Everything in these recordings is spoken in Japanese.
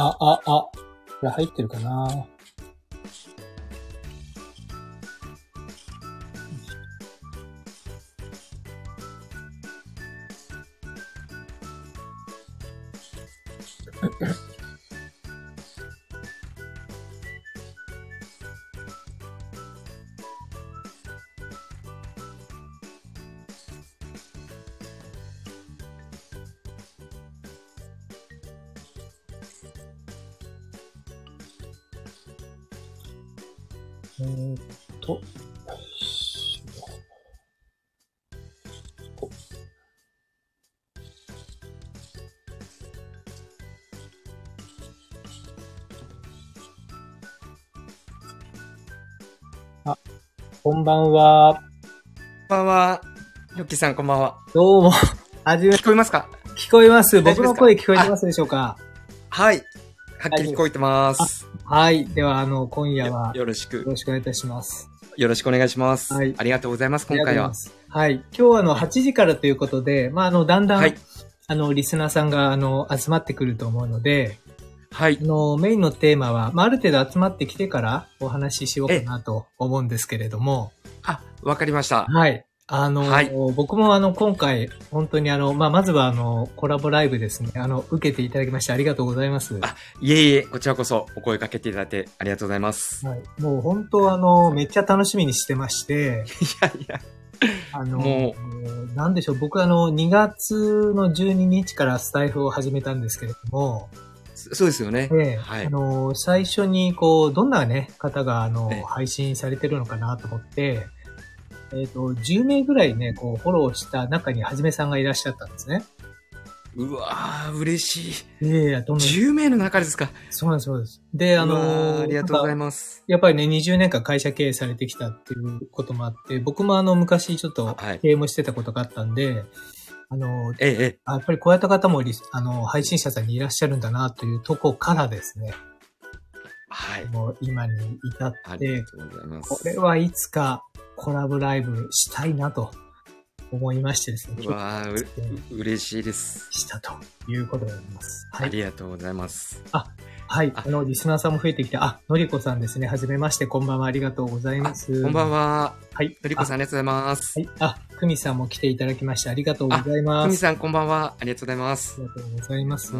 あ、あ、あ、これ入ってるかな。ッキーさん、こんばんは。どうも。はじめ、聞こえますか？聞こえます。僕の声聞こえてますでしょうか？はい。はっきり聞こえてます。はい。では、あの、今夜は、よよろしく、ろしくお願いいたします。よろしくお願いします。はいありがとうございます、今回は。はい。今日はあの、8時からということで、まあ、あの、だんだん、はいあの、リスナーさんが、あの、集まってくると思うので、はいあ。の、メインのテーマは、まあ、ある程度集まってきてからお話ししようかなと思うんですけれども、あ、わかりました。はい。あの、はい。僕もあの、今回、本当にあの、まあ、まずはあの、コラボライブですね、あの、受けていただきましてありがとうございます。あいえいえ、こちらこそお声かけていただいてありがとうございます。はい。もう本当あの、めっちゃ楽しみにしてまして、いやいや、あの、もなんでしょう、僕あの、2月の12日からスタイフを始めたんですけれども、そそうですよね。ええ。はい。あの、最初にこう、どんなね、方があのええ、配信されてるのかなと思って、えっ、と、10名ぐらいね、こう、フォローした中にはじめさんがいらっしゃったんですね。うわー、嬉しい。いやいや、どんどん。10名の中ですか。そうなんです、そうです。で、あのーありがとうございす。ます。やっぱりね、20年間会社経営されてきたっていうこともあって、僕もあの、昔ちょっとはい経営もしてたことがあったんで、あの、ええ、やっぱりこうやった方もあの、配信者さんにいらっしゃるんだなというとこからですね、はい。もう今に至あって。これはいつかコラボライブしたいなと思いましてですね、うわー、う決定う嬉しいです。したということでございます。はあい。りがとうございます。はい。ああの、リスナーさんも増えてきて、あ、のりこさんですね。はじめまして、こんばんは。ありがとうございます。こんばんは。は。はい。のりこさん、ありがとうございます。はい。あ、くみさんも来ていただきまして、ありがとうございます。ふみさん、こんばんは。ありがとうございますあ。りがとうございます。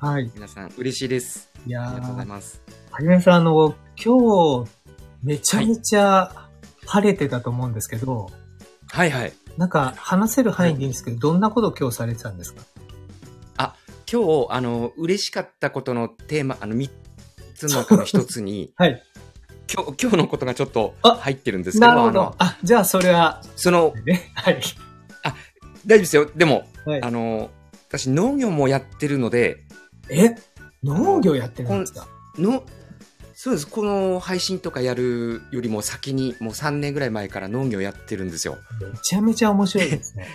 はい。皆さん、嬉しいです。いやありがとうございー、ます。はじめさん、あの、今日、めちゃめちゃ晴れてたと思うんですけど、はいはい。なんか、話せる範囲でいいんですけど、どんなこと今日されてたんですか？今日、あの、嬉しかったことのテーマ、あの、3つの中の1つに、はい。今日、今日のことがちょっとあ入ってるんですけど、なるほどあの。、あ、じゃあそれは、その、ね。はい。大丈夫ですよ。でも、はいあの、私、農業もやってるので、え？農業やってるんですか？の、そうです。この配信とかやるよりも先に、もう3年ぐらい前から農業やってるんですよ。めちゃめちゃ面白いですね。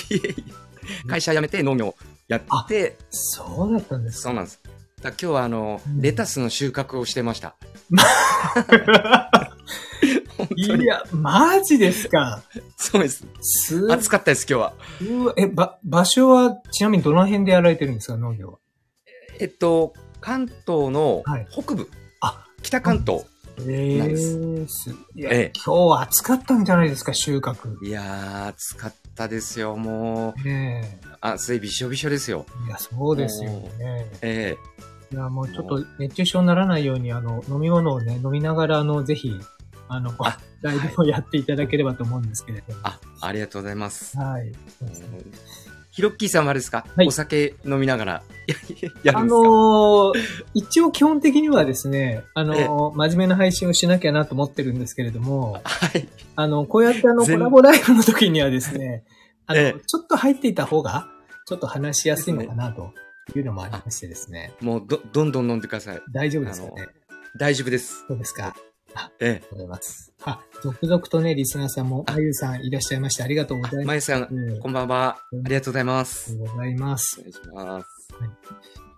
会社辞めて農業やって、そうだったんですかそうなんです。だ今日はあの、うんレタスの収穫をしてました。いや、マジですかそうです。す暑かったです、今日は。うわえ、ば、場所は、ちなみにどの辺でやられてるんですか、農業は？えっと、関東のはい北部、あ、北関東。えなんでー、す。いや、ええ今日は暑かったんじゃないですか、収穫。いやー、暑かったですよ、もう。ね暑いびしょびしょですよ。え。いや、そうですよね。えいや、もうちょっと熱中症にならないように、あの、飲み物をね、飲みながら、あの、ぜひ、あの、あライブをやっていただければと思うんですけれども。あ、ありがとうございます。はい。そうですねヒロッキーさんはあれですか、はい。お酒飲みながら。ややるんですか、あのー一応基本的にはですね、あのーええ。真面目な配信をしなきゃなと思ってるんですけれども、はい。あの、こうやってあの、コ全ラボライブの時にはですね、あの、ええちょっと入っていた方が、ちょっと話しやすいのかなというのもありましてですね、もうど、どんどん飲んでください。大丈夫ですかね？大丈夫です。そうですか？えありがとうございます。あ、続々とね、リスナーさんも、あまゆさんいらっしゃいまして、ありがとうございえ。ま。ますゆさん、うんこんばんは。うんありがとうございまありす。がとうございますお。願いします。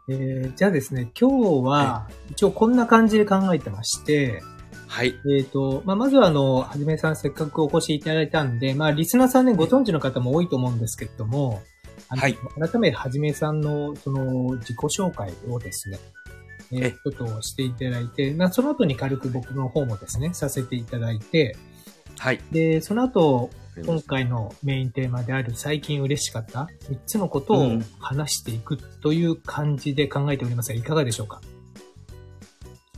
えー、じゃあですね、今日は、一応こんな感じで考えてまして、はい。えっ、と、まあ、まずはあの、はじめさんせっかくお越しいただいたんで、まあ、リスナーさんね、ご存知の方も多いと思うんですけれども、はい改めてはじめさんのその自己紹介をですね、えーえちょっとしていただいて、まあ、その後に軽く僕の方もですね、させていただいて、はい。で、その後、今回のメインテーマである最近嬉しかった3つのことをうん話していくという感じで考えておりますが、いかがでしょうか？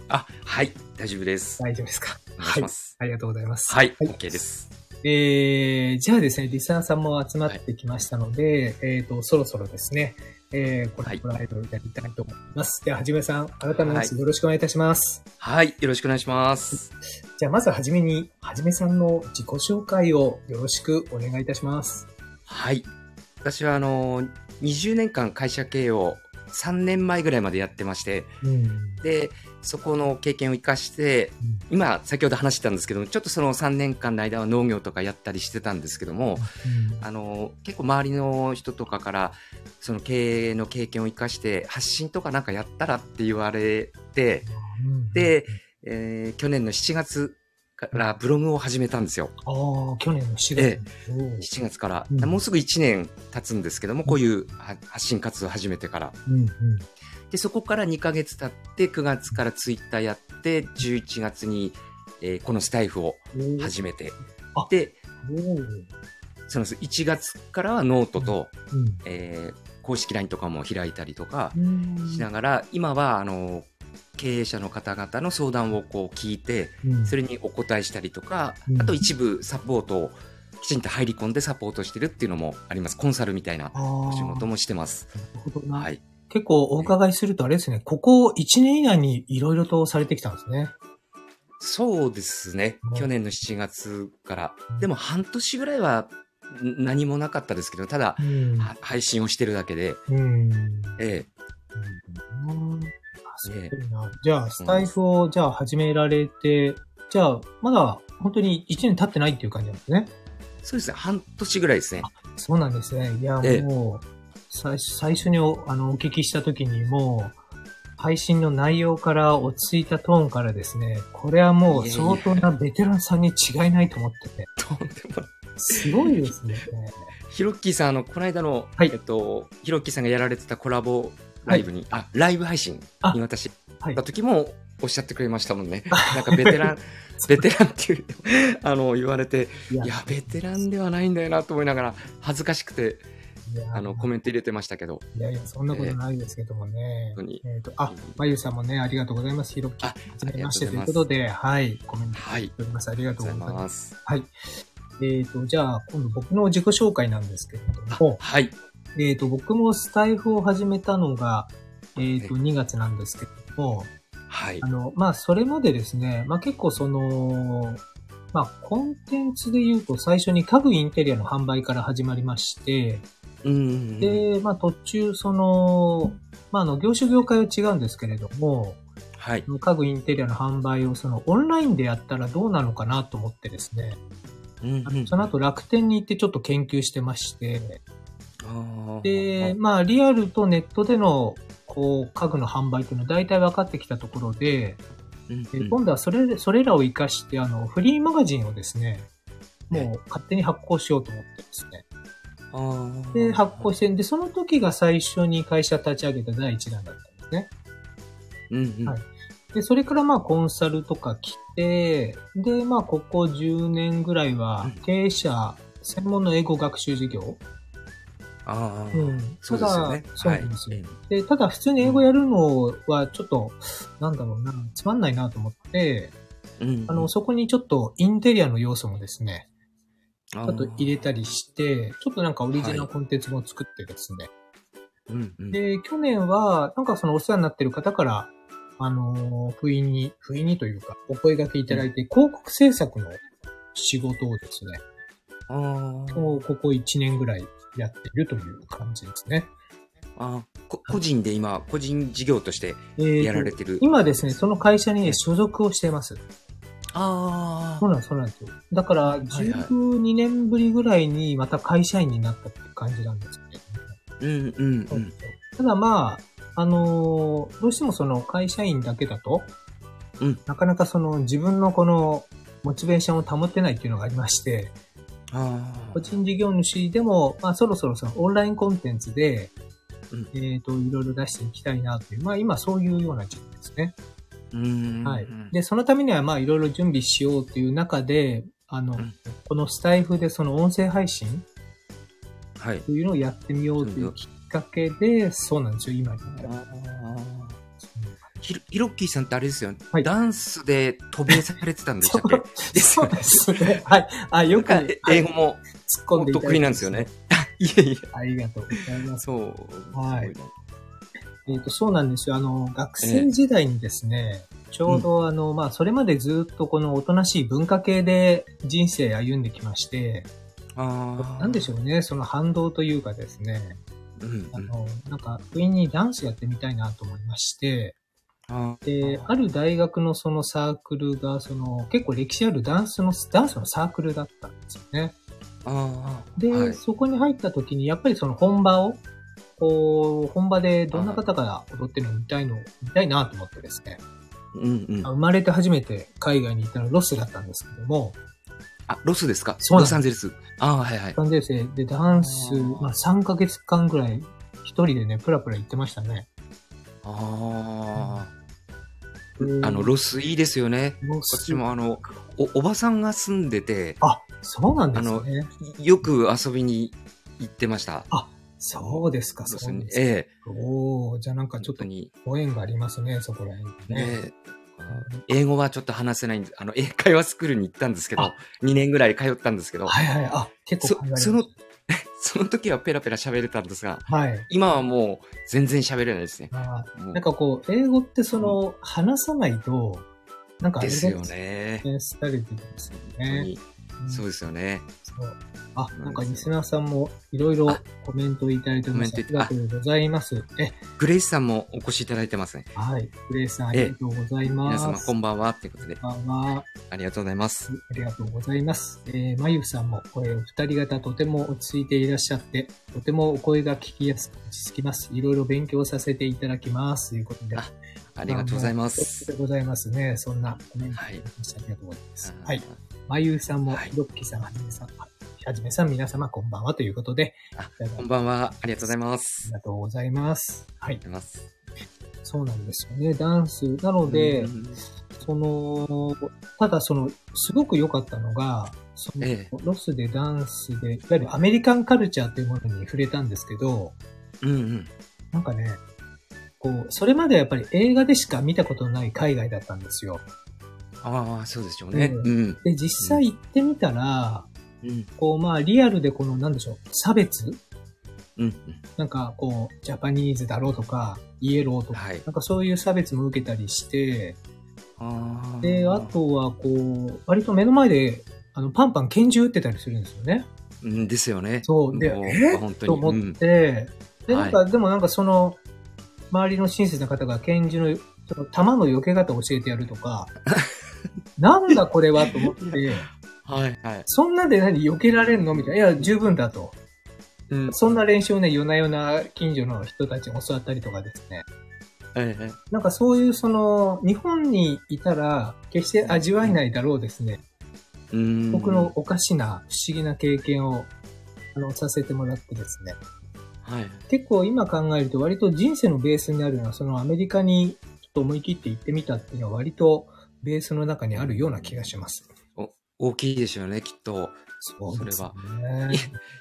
あ、はい。大丈夫です。大丈夫ですか？お願いします。ありがとうございます。はい。OK です。えー、じゃあですね、リスナーさんも集まってきましたので、えっ、と、そろそろですね、えー、これ、はいこの間やりたいと思います。では、はじめさん、改めましてはよろしくお願いいたします。はい。よろしくお願いします。じゃあ、まずはじめに、はじめさんの自己紹介をよろしくお願いいたします。はい。私は、あの、20年間会社経営を3年前ぐらいまでやってまして、うん。で、そこの経験を生かして、今、先ほど話してたんですけども、ちょっとその3年間の間は農業とかやったりしてたんですけども、あの、結構周りの人とかから、その経営の経験を生かして、発信とかなんかやったらって言われて、うん、で、えー去年の7月からブログを始めたんですよ。ああ、去年の4月。えおー7月から。うんもうすぐ1年経つんですけども、こういうは発信活動を始めてから。うんうん。で、そこから2ヶ月経って、9月からツイッターやって、11月に、えーこのスタイフを始めてあ。で、その1月からはノートと、うんえー公式 LINE とかも開いたりとかうんしながら、今は、あの、経営者の方々の相談をこう聞いて、うんそれにお答えしたりとか、うんあと一部サポートをきちんと入り込んでサポートしてるっていうのもあります。コンサルみたいなお仕事もしてます。はい。結構お伺いするとあれですね、ここ1年以内にいろいろとされてきたんですね。そうですねうん。去年の7月から。でも半年ぐらいはん何もなかったですけど、ただ、うんは配信をしてるだけで、うん。えうんあすごいな。じゃあ、スタイフを、じゃあ始められて、じゃあ、まだ本当に1年経ってないっていう感じなんですね。えそうですね。半年ぐらいですね。そうなんですね。いや、ええもう、最最初におあのお聞きしたときにもう、配信の内容から落ち着いたトーンからですね、これはもう相当なベテランさんに違いないと思ってて、とんでもない。すごいですね。ヒロッキーさん、あの、この間の、はい。えっと、ヒロッキーさんがやられてたコラボライブに、あ、ライブ配信あに私、はいった。時もおっしゃってくれましたもんね。なんかベテラン、ベテランっていう、あの、言われて、いやベテランではないんだよなと思いながら、恥ずかしくて、あの、コメント入れてましたけど、いやいや、そんなことないですけどもね。本当に。えっ、と、あ、まゆさんもね、ありがとうございます。ひろき。あはじめましてということで、はい、コメントはい。しております。ありがありがとうございま。ますす。はい。えっ、と、じゃあ、今度僕の自己紹介なんですけれあども、はい。えっ、と、僕もスタイフを始めたのが、えっ、と、はい2月なんですけれども、はいあ。の、まあ、それまでですね、まあ、結構その、まあ、コンテンツで言うと最初に家具インテリアの販売から始まりまして、うんうんうん。で、まあ、途中、その、まあ、あの、業種業界は違うんですけれども、はい。家具インテリアの販売をそのオンラインでやったらどうなのかなと思ってですね、うんうんその後楽天に行ってちょっと研究してまして、で、まあリアルとネットでのこう家具の販売というのは大体分かってきたところで、うんえうん今度はそれ、それらを活かしてあのフリーマガジンをですね、もう勝手に発行しようと思ってですね。で、発行して、で、その時が最初に会社立ち上げた第一弾だったんですね。うんうん。はい。で、それからまあコンサルとか来て、で、まあここ10年ぐらいはうん。経営者専門の英語学習事業。ああ、うん。そうですよね。そうなんですよ。はい。で、ただ普通に英語やるのはちょっと、なんだろうな、つまんないなと思って、うんうん。あの、そこにちょっとインテリアの要素もですね、ちょちょっと入れたりして、ちょっとなんかオリジナルコンテンツも作ってですね。うんうんで、去年は、なんかそのお世話になってる方から、あのー不意に、不意にというか、お声掛けいただいて、広告制作の仕事をですね、あうここ1年ぐらいやっているという感じですね。あーこ個人で今、個人事業としてやられてる。今ですね、その会社にね所属をしています。あそうなんです、そうなんですよ。だから、はい12年ぶりぐらいにまた会社員になったって感じなんですけど、うんうんうん。ただまあ、あのーどうしてもその会社員だけだと、うん。なかなかその自分のこのモチベーションを保てないっていうのがありまして、あ個人事業主でも、まあ、そろそろそのオンラインコンテンツで、うん。えっ、と、いろいろ出していきたいなという、まあ、今そういうような時期ですね。うん。はいうん。で、そのためには、まあ、いろいろ準備しようという中で、あの、うんこのスタイフでその音声配信はい。というのをやってみようというきっかけで、そうなんですよ、今に至る。ひろひろっきーさんってあれですよ、はいダンスで渡米されてたんでしたっけ？ですそうですね。はい。あ、よく、英語も突っ込んで得意なんですよね。。いえいえ。ありがとうございます。そう。はいえっ、と、そうなんですよ。あの、学生時代にですね、ちょうどあの、まあ、それまでずっとこのおとなしい文化系で人生歩んできまして、ああ。なんでしょうね、その反動というかですね、うんうん。あの、なんか、不意にダンスやってみたいなと思いまして、で、ある大学のそのサークルが、その、結構歴史あるダンスの、ダンスのサークルだったんですよね。で、はいそこに入った時に、やっぱりその本場を、こう、本場でどんな方が踊ってるのを見たいの、見たいなと思ってですね。うんうん。生まれて初めて海外に行ったのはロスだったんですけども、あ、ロスですか？そうロサンゼルス。ああ、はいはい。3年生でダンスまあ3ヶ月間ぐらい一人でね、プラプラ行ってましたね。あであ。あの、ロスいいですよね。ロスこっちもあの、お、おばさんが住んでて、あ、そうなんですね。よく遊びに行ってました。そうですか、そうですか。にええ。おーじゃあなんかちょっとに。ご縁がありますね、そこら辺にね。ね英語はちょっと話せないんです。あの、英会話スクールに行ったんですけどあ、2年ぐらい通ったんですけど、はいはい、あ、結そ構考えられその その時はペラペラ喋れたんですが、たはい。今はもう全然喋れないですね。なんかこう、英語ってその、話さないと、なんかあれですよね。ですよね。にそうですよね。あ、なんかリスナーさんもいろいろコメントいただいてます。ありがとうございます。え、グレイスさんもお越しいただいてますね。はい。グレイさんありがとうござい皆ます。様こんばんは。ということで、こんばんは。ありがとうございます。ありがとうございます。えー、まゆさんも、これ、お二人方とても落ち着いていらっしゃって、とてもお声が聞きやすく落ち着きます。いろいろ勉強させていただきます。ということで。あありがとうございまあす。りがとうございますね。そんなコメントはいいただきましてありがとうございます。あはい。まゆさんも、はいひろっきさん、はじめさん、あはじめさん、皆様こんばんはということで、こんばんは。ありがとうございまあす。りがとうございます。はいあり。がとうございます。そうなんですよね。ダンス。なので、うんその、ただその、すごく良かったのが、そのえロスでダンスで、いわゆるアメリカンカルチャーというものに触れたんですけど、うんうん。なんかね、こう、それまではやっぱり映画でしか見たことのない海外だったんですよ。ああ、そうでしょうね。ううん。で、実際行ってみたら、うん。こう、まあ、リアルでこの、なんでしょう、差別？うん。なんか、こう、ジャパニーズだろうとか、イエローとか、はい。なんかそういう差別も受けたりして、あで、あ、とは、こう、割と目の前で、あの、パンパン拳銃撃ってたりするんですよね。うんですよね。そう。で、え？本当に。と思っうんて、で、なんか、はでもなんかその、周りの親切な方が拳銃の、その弾の避け方を教えてやるとか、なんだこれはと思って、はいはい。そんなんで何避けられるのみたいな。いや、十分だと。うん。そんな練習をね、夜な夜な近所の人たちに教わったりとかですね。ええ。なんかそういうその、日本にいたら、決して味わえないだろうですね。うん。僕のおかしな、不思議な経験を、あの、させてもらってですね。はい。結構今考えると割と人生のベースになるのは、そのアメリカにちょっと思い切って行ってみたっていうのは割とベースの中にあるような気がします。大きいでしょうね、きっと。そうですそね。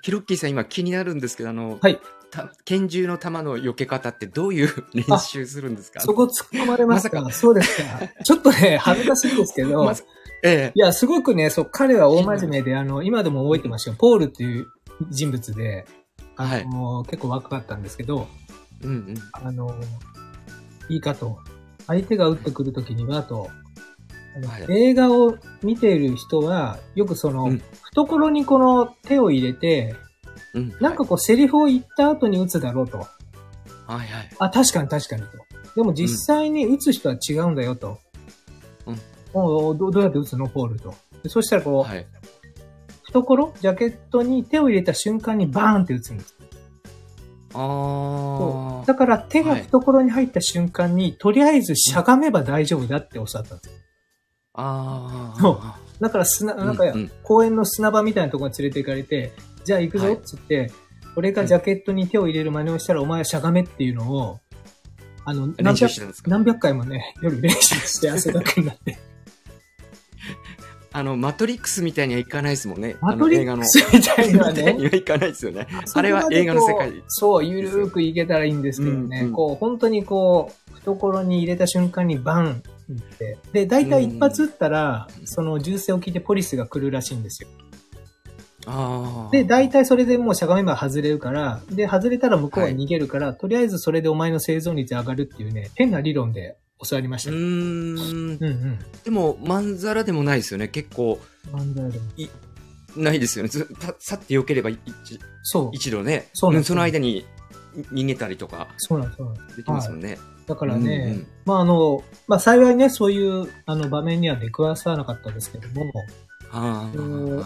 ヒロッキーさん、今気になるんですけど、あの、はい。た拳銃の弾の避け方ってどういう練習するんですか？そこ突っ込まれましたまさそうですか。ちょっとね、恥ずかしいんですけど、まずええ。いや、すごくね、そう、彼は大真面目で、あの、今でも覚えてますよ。ポールっていう人物で、あの、結構若かったんですけど、うんうん。あの、いいかと。相手が撃ってくるときには、と、はい映画を見ている人は、よくその、うん懐にこの手を入れて、うん。なんかこうセリフを言った後に撃つだろうと。はいはい。あ、確かに確かにと。でも実際に撃つ人は違うんだよと。うんおどどうやって撃つの？ポールと。でそしたらこう、はい。懐、ジャケットに手を入れた瞬間にバーンって撃つんです。ああ。だから手が懐に入った瞬間に、とりあえずしゃがめば大丈夫だっておっしゃったんです。ああ。だから砂、なんかうんうん公園の砂場みたいなところに連れて行かれて、じゃあ行くぞはいっつって、俺がジャケットに手を入れる真似をしたら、お前はしゃがめっていうのを、あの、練何百何百回もね、夜練習して汗だくになって。あの、マトリックスみたいにはいかないですもんね。マトリックスみたいなねみたいに。はいかないですよね。あれは映画の世界。そう、ゆるーくいけたらいいんですけどね。うんうんこう、本当にこう、懐に入れた瞬間にバンって。で、大体一発撃ったら、その銃声を聞いてポリスが来るらしいんですよ。ああ。で、大体それでもうしゃがめば外れるから、で、外れたら向こうは逃げるから、とりあえずそれでお前の生存率上がるっていうね、変な理論で教わりました。うーん。うんうん。でも、まんざらでもないですよね。結構、なんだろうないですよね。ずたさって避ければ一そう。一度ね、そうその間に逃げたりとかそうなんですそうなんです。できますもんね。だからね、うんうん。まああの、まあ幸いね、そういうあの場面には出くわさなかったですけども、あ。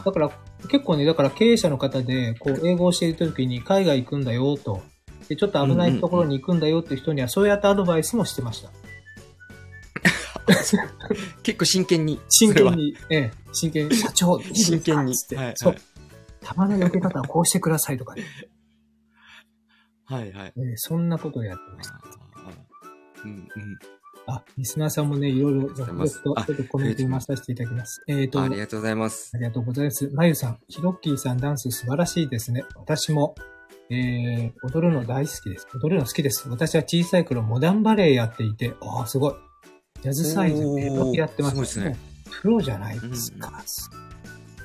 だから結構ね、だから経営者の方で、こう、英語を教えるときに海外行くんだよと、で、ちょっと危ないところに行くんだよっていう人には、そうやってアドバイスもしてました。結構真剣に。真剣に、ええ、真剣に、社長、真剣につって、はいはいそう。弾の避け方はこうしてくださいとかね、はいはい。ええそんなことをやってました。うんうん。あ、リスナーさんもね、いろいろ続々とあちょっとコメント読まさせていただきます。えっ、と、ありがとうございます。ありがとうございます。まゆさん、ヒロッキーさんダンス素晴らしいですね。私も、えー、踊るの大好きです。踊るの好きです。私は小さい頃モダンバレエやっていて、ああ、すごい。ジャズサイズ、おーメロディやってましたすごいですね。プロじゃないですか。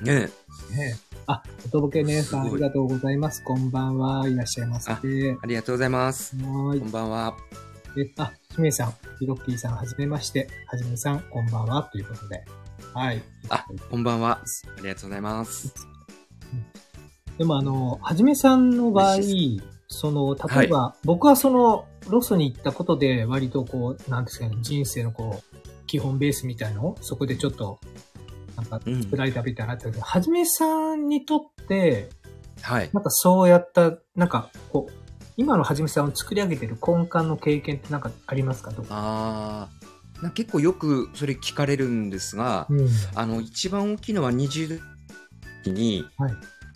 ねねえあ、おとぼけ姉さん、ありがとうございます。こんばんは。いらっしゃいませ。あありがとうございます。はーこんばんは。い。え、あ、ひめさん、ヒロッキーさん、はじめまして。はじめさん、こんばんは。ということで。はい。あ、こんばんは。ありがとうございます。でもあの、はじめさんの場合嬉、その、例えば、僕はその、ロスに行ったことで、割とこう、なんですかね、人生のこう、基本ベースみたいのを、そこでちょっと、なんいなのあったけど、はじめさんにとって、はい。なんかそうやった、なんか、こう、今のはじめさんを作り上げてる根幹の経験ってなんかありますか？ああ。な結構よくそれ聞かれるんですが、うん。あの、一番大きいのは20時に、はい。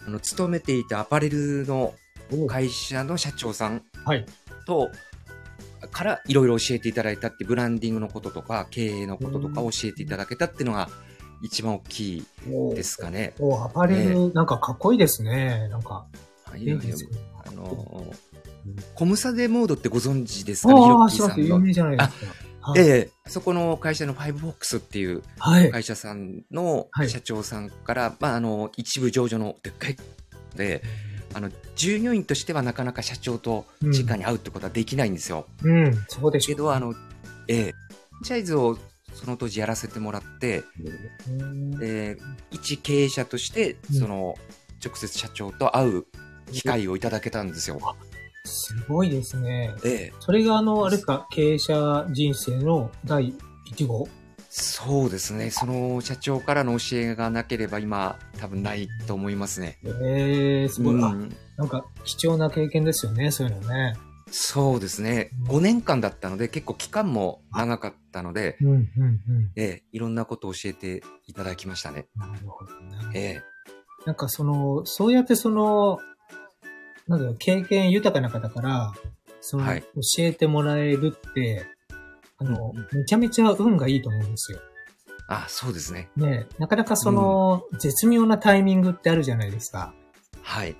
あの、勤めていたアパレルのお会社の社長さんはい。と、からいろいろ教えていただいたって、ブランディングのこととか、経営のこととか教えていただけたっていうのが一番大きいおですかね。おアパレル、なんかかっこいいですね。なんか、いやい。あの、コムサデモードってご存知ですか？ね、ヒロああ、ッキー。有の。名じゃないですか。はいええ、そこの会社のファイブボックスっていうはい。会社さんのはい社長さんから、まあ、あの、一部上場のでっかいで、あの、従業員としてはなかなか社長と直に会うってことはできないんですよ。うん、そうでしょう。けど、あの、ええ、フランチャイズをその当時やらせてもらって、うんで、一経営者として、うんその、直接社長と会う機会をいただけたんですよ。すごいですね。ええ、それがあの、あれですか、経営者人生の第1号？そうですね。その社長からの教えがなければ今、多分ないと思いますね。ええすごい、あうんなんか貴重な経験ですよね、そういうのね。そうですね。うん5年間だったので、結構期間も長かったので、うん、うん、うん。ええ、いろんなことを教えていただきましたね。なるほどね。ええ、なんかその、そうやってその、なんだろう、経験豊かな方から、その、はい教えてもらえるって、あの、うんめちゃめちゃ運がいいと思うんですよ。あ、そうですね。ねなかなかその、絶妙なタイミングってあるじゃないですか。はい。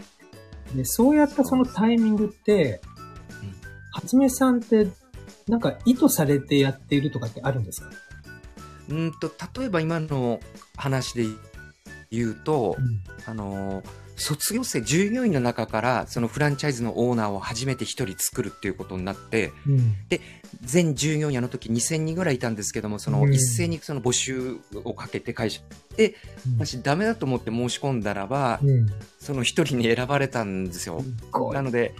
で、そうやったそのタイミングって、うんはじめさんって、なんか意図されてやっているとかってあるんですか？うんと、例えば今の話で言うと、うんあのー卒業生、従業員の中から、そのフランチャイズのオーナーを初めて一人作るっていうことになって、うん。全従業員あの時2000人ぐらいいたんですけども、そのうん一斉にその募集をかけて会社で、もしダメだと思って申し込んだらば、うん。その一人に選ばれたんですよ。なので、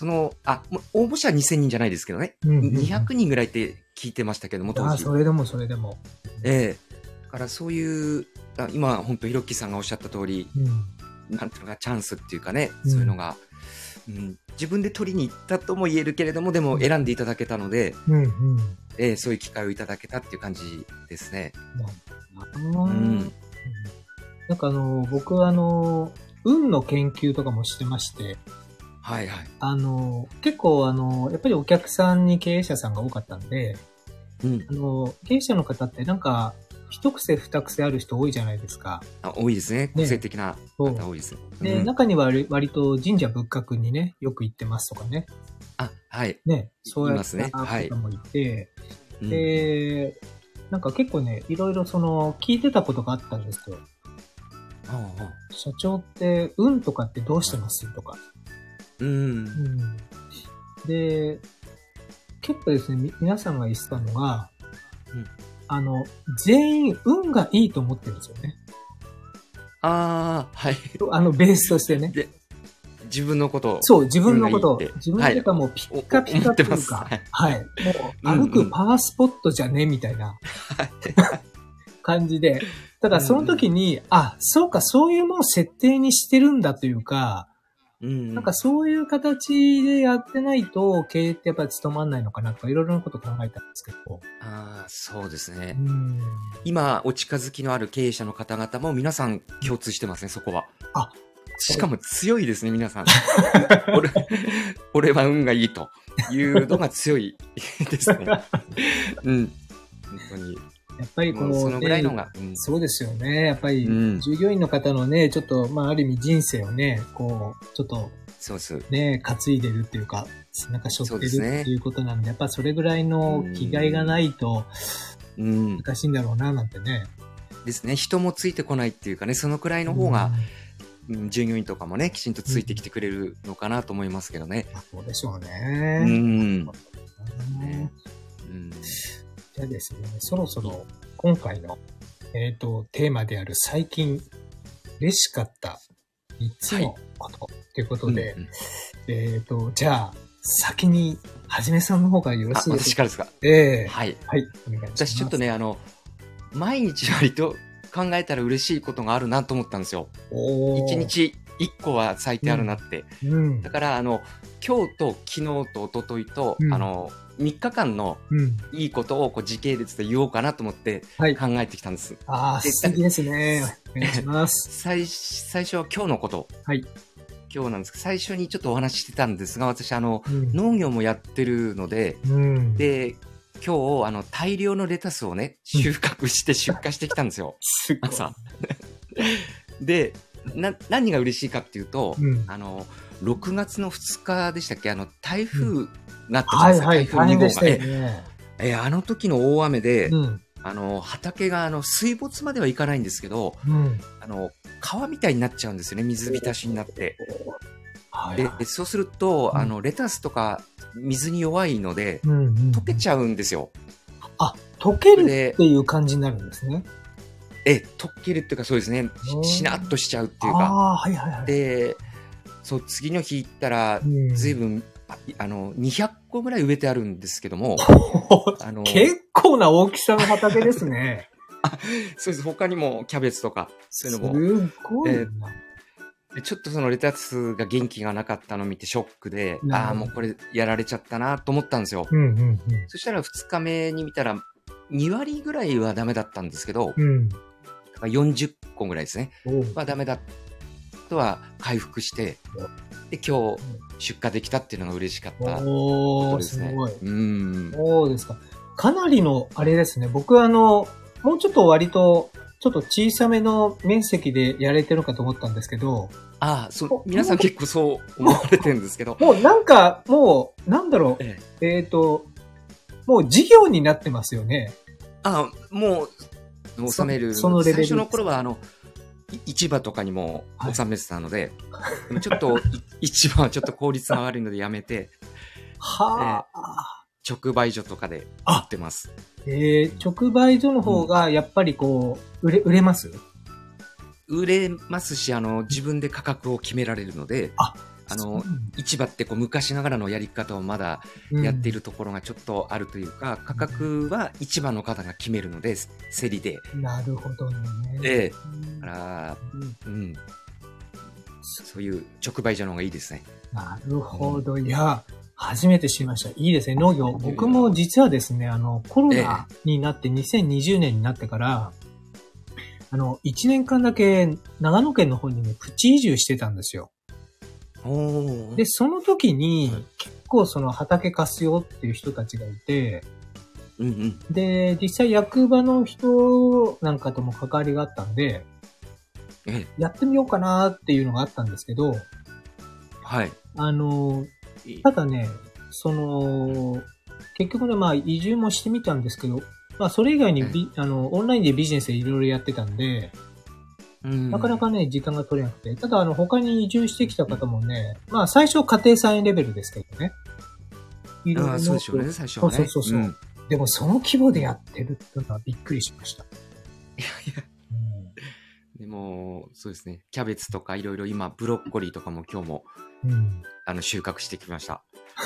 その、あ、応募者は2000人じゃないですけどね。うんうんうん200人ぐらいって聞いてましたけども、当あ、時。それでもそれでも。ええだからそういう、あ今、本当、ひろっきさんがおっしゃった通り、うん。なんていうのか、チャンスっていうかね、うんそういうのが、うん、自分で取りに行ったとも言えるけれども、でも選んでいただけたので、うん、うん。ええそういう機会をいただけたっていう感じですね。うんなんかあの、僕はあの、運の研究とかもしてまして、はいはい。あの、結構あの、やっぱりお客さんに経営者さんが多かったんで、うん。あの、経営者の方ってなんか、一癖二癖ある人多いじゃないですか。あ多いですね。個性的な方多いです。で、うん中には割割と神社仏閣にね、よく行ってますとかね。あ、はい。ね、そうやっいますねたはい方もいて、うんで、なんか結構ね、いろいろその、聞いてたことがあったんですよ。ああ社長って、運とかってどうしてますとか。うん。うんで、結構ですね、み皆さんが言ってたのが、うんあの、全員運がいいと思ってるんですよね。ああ、はい。あの、ベースとしてね。で、自分のことを。そう、自分のこと運がいいって、自分とはもうピッカピカというか、はいはい。もう、歩くパワースポットじゃねみたいな感じで。ただ、その時に、あ、そうか、そういうもう設定にしてるんだというか、うん。なんかそういう形でやってないと、経営ってやっぱり務まんないのかなとか、いろいろなこと考えたんですけど。ああ、そうですねう。ん。今、お近づきのある経営者の方々も皆さん共通してますね、そこは。あしかも強いですね、皆さん。俺、俺は運がいいというのが強いですね。うん。本当に。やっぱりこう、もうそのぐらいのねが。うんそうですよね。やっぱり、うん従業員の方のね、ちょっと、まあ、ある意味人生をね、こう、ちょっと、そうです。ね、担いでるっていうか、なんか背負ってるっていうことなんで、やっぱそれぐらいの気概がないとうん。難しいんだろうな、なんてね。ですね。人もついてこないっていうかね、そのくらいの方が、うん従業員とかもね、きちんとついてきてくれるのかなと思いますけどね。そうでしょううね。ん。ねうんですね、そろそろ今回の、えっ、と、テーマである最近嬉しかった3つのことということで、うんうんえっ、と、じゃあ、先に、はじめさんの方からよろあ、しいですか？私からですか？ええはい。はい、お願いします。私ちょっとね、あの、毎日割と考えたら嬉しいことがあるなと思ったんですよ。おー一。日一個は最低あるなって。うんだ。から、あの、今日と昨日と一昨日と、うんあの、3日間のうん。いいことをこう時系列で言おうかなと思ってはい。考えてきたんです。ああ、で素敵ですね。お願いします。最最初は今日のこと。はい。今日なんですけど、最初にちょっとお話ししてたんですが、私、あの、うん。農業もやってるので、うん、で、今日、あの、大量のレタスをね、収穫して出荷してきたんですよ。すごい朝。で、な、何が嬉しいかっていうと、うん。あの、6月の2日でしたっけ？あの、台風があったじゃないですか。はいはい、大台風2号が。変でしたよえ、ね。えあの時の大雨で、うん。あの、畑が、あの、水没まではいかないんですけど、うん。あの、川みたいになっちゃうんですよね。水浸しになって。ではいはい。、そうすると、うんあの、レタスとか水に弱いので、うんうん。溶けちゃうんですよ。あ、溶けるでっていう感じになるんですね。え、溶けるっていうかそうですね。ししなっとしちゃうっていうか。はいはいはい。で、そう、次の日行ったらう、ん、ずいぶん、ああの、200個ぐらい植えてあるんですけども、あの、結構な大きさの畑ですね。そうです。他にもキャベツとか、そういすうのも、ごいちょっとそのレタスが元気がなかったのを見てショックで、ああ、もうこれやられちゃったなと思ったんですよ。うんうんそしたら2日目に見たら、2割ぐらいはダメだったんですけど、うん。うん。だから40個ぐらいですね。おうはダメだとは回復して、で、今日出荷できたっていうのが嬉しかったことですね。すごい。うん。そうですか。かなりの、あれですね。僕はあの、もうちょっと割と、ちょっと小さめの面積でやれてるかと思ったんですけど、ああ、そおう、皆さん結構そう思われてるんですけど、もうなんか、もう、なんだろう、えええっ、と、もう事業になってますよね。ああ、もう、収める。そそのレベル最初の頃は、あの、い市場とかにもはい収めてたので、で もちょっと、い市場はちょっと効率が悪いのでやめて、はあ。直売所とかで売あってます。えー、直売所の方が、やっぱりこう、売れ、売れます？売れますし、あの、自分で価格を決められるので、ああの、市場ってこう昔ながらのやり方をまだやっているところがちょっとあるというか、価格は市場の方が決めるので、競りで。うんなるほどね。ええから、うんうん。そういう直売所の方がいいですね。なるほど。いや、初めて知りました。いいですね、農業。僕も実はですね、あの、コロナになって2020年になってから、あの、1年間だけ長野県の方にね、プチ移住してたんですよ。おで、その時にはい、結構その畑貸すよっていう人たちがいて、うんうん。で、実際役場の人なんかとも関わりがあったんで、ええ、やってみようかなっていうのがあったんですけど、はい。あの、ただね、その、結局ね、まあ移住もしてみたんですけど、まあそれ以外にビ、あの、オンラインでビジネスでいろいろやってたんで、うんなかなかね、時間が取れなくて、ただあの、他に移住してきた方もね、まあ最初家庭菜園レベルですけどね。いろいろああ、そうでしょうね、最初はね。そうそうそうそうんでもその規模でやってるっていうのはびっくりしました。いやいや、でも、そうですね。キャベツとかいろいろ今、ブロッコリーとかも今日も、うん。うん。あの、収穫してきました。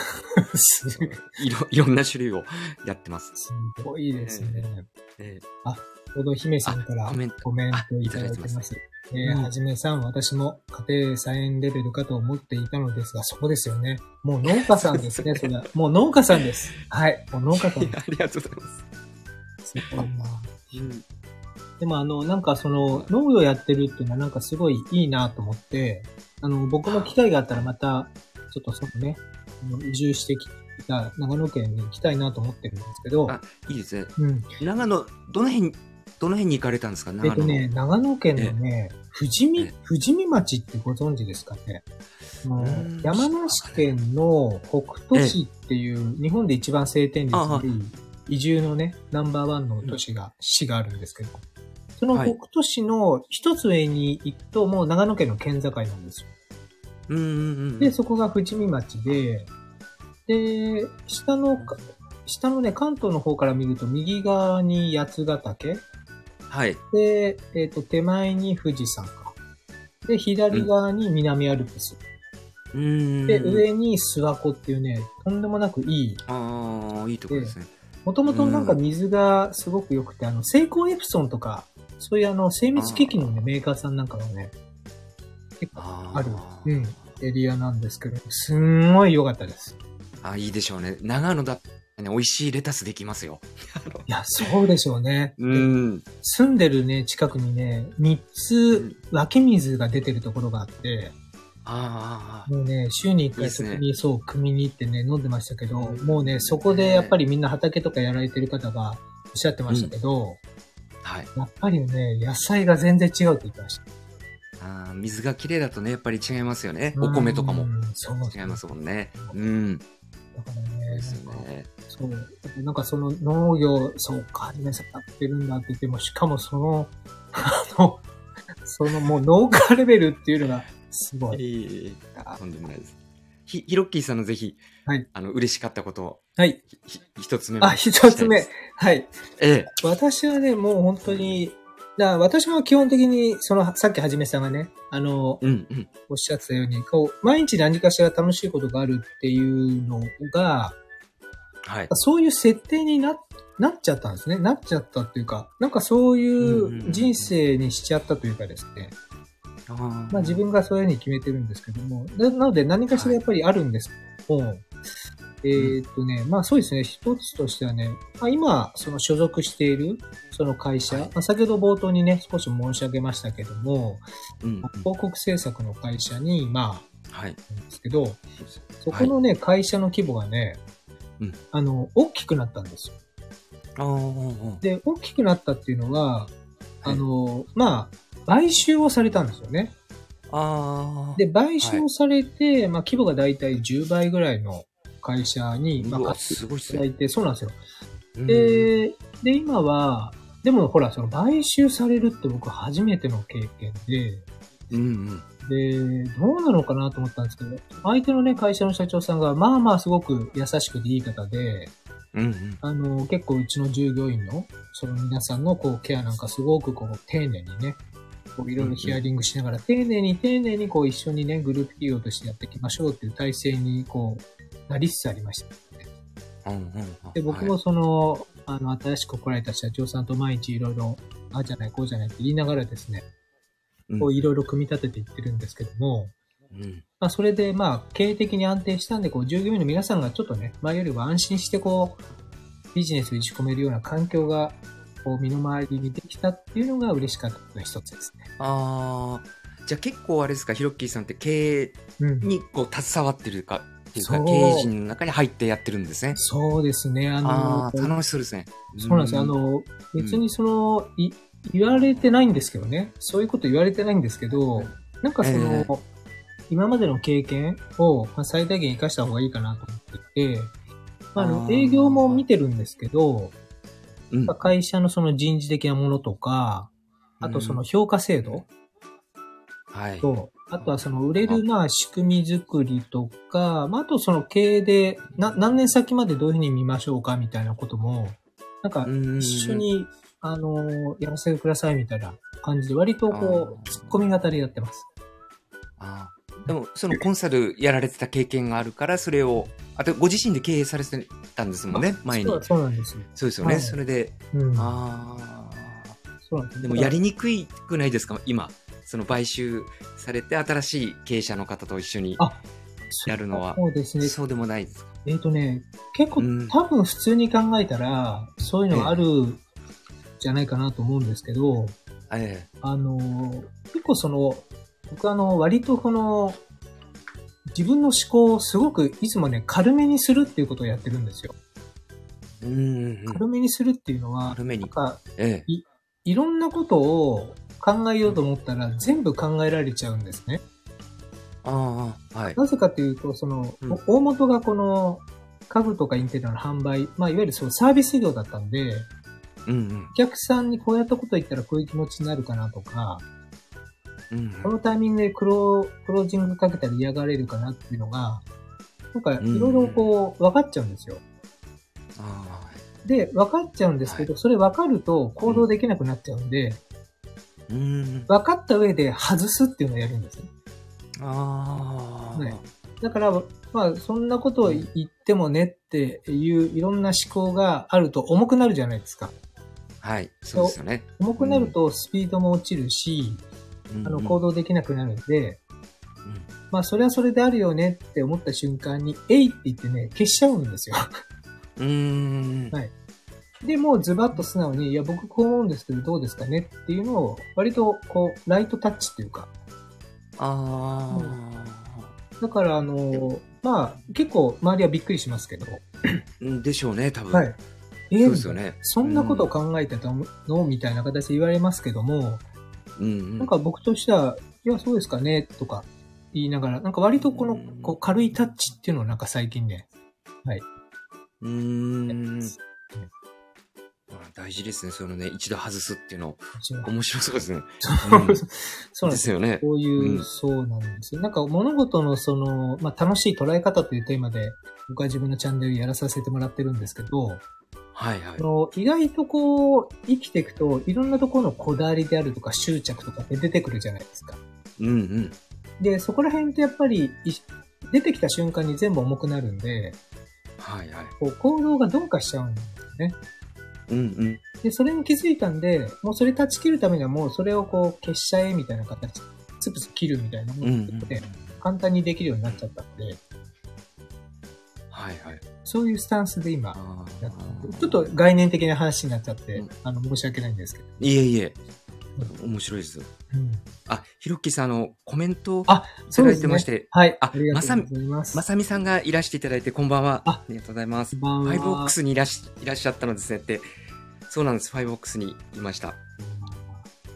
すいろ、いろんな種類をやってます。すごいですね。ええちょうど姫さんからあコメントいただいてま。あいただいてますえーうんはじめさん、私も家庭菜園レベルかと思っていたのですが、そうですよね。もう農家さんですね、それは。もう農家さんです。はい。もう農家さんいや ありがとうございます。すごいな。うんでもあの、なんかその、農業やってるっていうのはなんかすごいいいなと思って、あの、僕も機会があったらまた、ちょっとそのね、移住してきた長野県に行きたいなと思ってるんですけど、あいいですね。うん。長野、どの辺、どの辺に行かれたんですか？長野の。えっとね、長野県のね、富士見ええ、富士見町ってご存知ですかね？山梨県の北杜市っていう、日本で一番晴天率のいい移住のね、ナンバーワンの都市が、市があるんですけど、そのはい北杜市の一つ上に行くと、もう長野県の県境なんですよ。うんうんうん。で、そこが富士見町で、で、下のか、下のね、関東の方から見ると、右側に八ヶ岳、はい。で、えっ、と、手前に富士山か。で、左側に南アルプス。うん。で、上に諏訪湖っていうね、とんでもなくいい。ああ、いいとこですね。もともとなんか水がすごく良くて、あの、セイコーエプソンとか、そういうあの、精密機器のね、メーカーさんなんかがね、結構あある、ーうん、エリアなんですけど、すんごい良かったです。あ、いいでしょうね。長野だね、美味しいレタスできますよ。いや、そうでしょうね。うん。住んでるね、近くにね、3つ湧き水が出てるところがあって、ああ、もうね、週に1回そこにそう、組みに行ってね、飲んでましたけど、もうね、そこでやっぱりみんな畑とかやられてる方がおっしゃってましたけど、はい。やっぱりね、野菜が全然違うって言ってました。あー水がきれいだとね、やっぱり違いますよね。お米とかもうん。そう違いますもんね。うん。だからね、ですね。そう。だからなんかその農業、そうか、はじめさんやってるんだって言っても、しかもその、あの、そのもう農家レベルっていうのが、すごい。いいとんでもないです。ひ、ヒロッキーさんのぜひ、はい。あの、嬉しかったことを、はい。ひひ一つ目あ、一つ目。。はい。ええ。私はね、もう本当に、だから私も基本的に、その、さっきはじめさんがね、あの、うんうん。おっしゃってたように、こう、毎日何かしら楽しいことがあるっていうのが、はい。そういう設定にな、なっちゃったんですね。なっちゃったっていうか、なんかそういう人生にしちゃったというかですね。あーまあ自分がそういうふうに決めてるんですけども、ななので何かしらやっぱりあるんですけども、えーっとね、まあそうですね、一つとしてはね、まあ、今、その所属している、その会社、はいまあ、先ほど冒頭にね、少し申し上げましたけども、うんうん。広告制作の会社に、まあ、はい。なんですけど、そこのね、会社の規模がね、うんあの、大きくなったんですよ。あーで、大きくなったっていうのは、あの、まあ、買収をされたんですよね。あー。で、買収されて、まあ、規模がだいたい10倍ぐらいの会社に、まあ、ていただいて、そうなんですよ。うんで、で、今は、でもほら、その買収されるって僕初めての経験で、うんうん。で、どうなのかなと思ったんですけど、相手のね、会社の社長さんが、まあまあすごく優しくていい方で、うんうん。あの、結構うちの従業員の、その皆さんのこう、ケアなんかすごくこう、丁寧にね、こういろいろヒアリングしながら、丁寧に丁寧にこう、一緒にね、グループ企業としてやっていきましょうっていう体制にこう、なりつつありました。うんうんで、僕もその、あの、新しく来られた社長さんと毎日いろいろ、ああじゃない、こうじゃないって言いながらですね、はいこういろいろ組み立てていってるんですけども、うんまあ、それで、まあ、経営的に安定したんで、こう、従業員の皆さんがちょっとね、前よりは安心して、こう、ビジネスを打ち込めるような環境がこう身の回りにできたっていうのが嬉しかったのが一つですね。ああ、じゃあ結構あれですか、ヒロッキーさんって経営うん。にこう携わってるか、っていうか、の中に入ってやってるんですね。そうですね。あの、ああ、楽しそうですね。そうなんですよ。あの、別にその、い、言われてないんですけどね。そういうこと言われてないんですけど、なんかその、ええ今までの経験を、まあ、最大限活かした方がいいかなと思っていて、まあ、営業も見てるんですけど、うん、会社のその人事的なものとか、あとその評価制度はい。と、あとはその売れるまあ仕組み作りとか、まああとその経営でな何年先までどういうふうに見ましょうかみたいなことも、なんかうん一緒に、あの、やらせてくださいみたいな感じで割とこう、突っ込み型でやってます。あーでも、そのコンサルやられてた経験があるから、それを、あとご自身で経営されてたんですもんね、前にそ。うそうなんですよ。そうですよね。はいそれで、うん。あそうなんですあ。でもやりにくいくないですか、今？その買収されて新しい経営者の方と一緒にあやるのはそうですね。そうでもないですか？えっ、とね、結構、うん多分普通に考えたら、そういうのがあるじゃないかなと思うんですけど、えあの、結構その、僕あの、割とこの、自分の思考をすごくいつもね、軽めにするっていうことをやってるんですよ。えうんうんうん。軽めにするっていうのは、軽めになん。か、ええ。いろんなことを考えようと思ったら全部考えられちゃうんですね。ああ、はい。なぜかというと、その、うん大元がこの、家具とかインテリアの販売、まあ、いわゆるそのサービス業だったんで、うんお客さんにこうやったこと言ったらこういう気持ちになるかなとか、うん。うんこのタイミングでクロクロージングかけたら嫌がれるかなっていうのが、なんかいろいろこう分かっちゃうんですよ。あで、分かっちゃうんですけど、それ分かると行動できなくなっちゃうんで、あ。うん。分かった上で外すっていうのをやるんですね。ああ。はいだから、まあ、そんなことを言ってもねっていういろんな思考があると重くなるじゃないですか。はい。そうですよね。重くなるとスピードも落ちるし、あの行動できなくなるんで、まあ、それはそれであるよねって思った瞬間に、えいって言ってね、消しちゃうんですよ。うん。うん。はいで、もうズバッと素直に、いや、僕こう思うんですけど、どうですかね？っていうのを、割と、こう、ライトタッチっていうか、あだから、あの、まあ、結構、周りはびっくりしますけど、あ。うんでしょうね、多分。はい。えそうですよね。そんなことを考えてたの？みたいな形で言われますけども、うんうん。なんか僕としては、いや、そうですかね、とか言いながら、なんか割とこのうん、こう、軽いタッチっていうのをなんか最近ね、うーん。まあ大事ですね。そのね、一度外すっていうの、面白そうですね。うん そうなんですよね。こういう、うんそうなんですよ。なんか物事のその、まあ、楽しい捉え方というテーマで、僕は自分のチャンネルやらさせてもらってるんですけど、はいはいあ。の意外とこう、生きていくと、いろんなところのこだわりであるとか執着とかって出てくるじゃないですか。うんうん。で、そこら辺ってやっぱり、い出てきた瞬間に全部重くなるんで、はいはい。こう行動が鈍化しちゃうんですよね。うんうん。で、それに気づいたんで、もうそれ断ち切るためにはもうそれをこう消しちゃえみたいな形、つぶつぶ切るみたいなも。ので、簡単にできるようになっちゃったんで、はいはい。そういうスタンスで今、ちょっと概念的な話になっちゃって、うんあの、申し訳ないんですけど。いえいえ。面白いです。うん、あ、ひろっきさん、あの、コメントをいあ、ただいてまして、はい。あありがとうございまさみさんがいらしていただいて、こんばんは。あありがとうございます。ファイブボックスにいらしいらっしゃったのですねって。そうなんです。ファイブボックスにいました。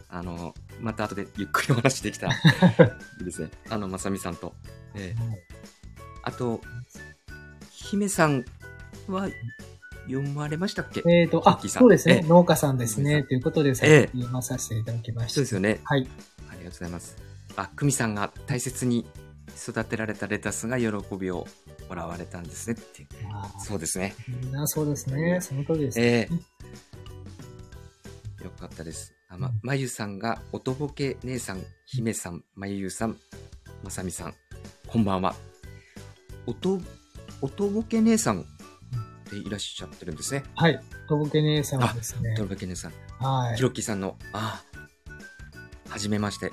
あの、また後でゆっくりお話できたら いいですね。あの、まさみさんと。ええあと、姫さんは読まれましたっけ？えっ、ー、さんそうですねえ。え農家さんですね。ということで、先ええほど読まさせていただきました。そうですよね。はい。ありがとうございます。あ、久美さんが大切に育てられたレタスが喜びをもらわれたんですねって。あーそうですね。なそうですね。その通りです。ええよかったです。あま、まゆさんが、おとぼけ姉さん、姫さん、まゆゆさん、まさみさん、こんばんは。おと、おとぼけ姉さんでいらっしゃってるんですね。はい。とぼけ姉さんはですねお。とぼけ姉さん、はいひ。ろっきさんの、ああ、はじめまして。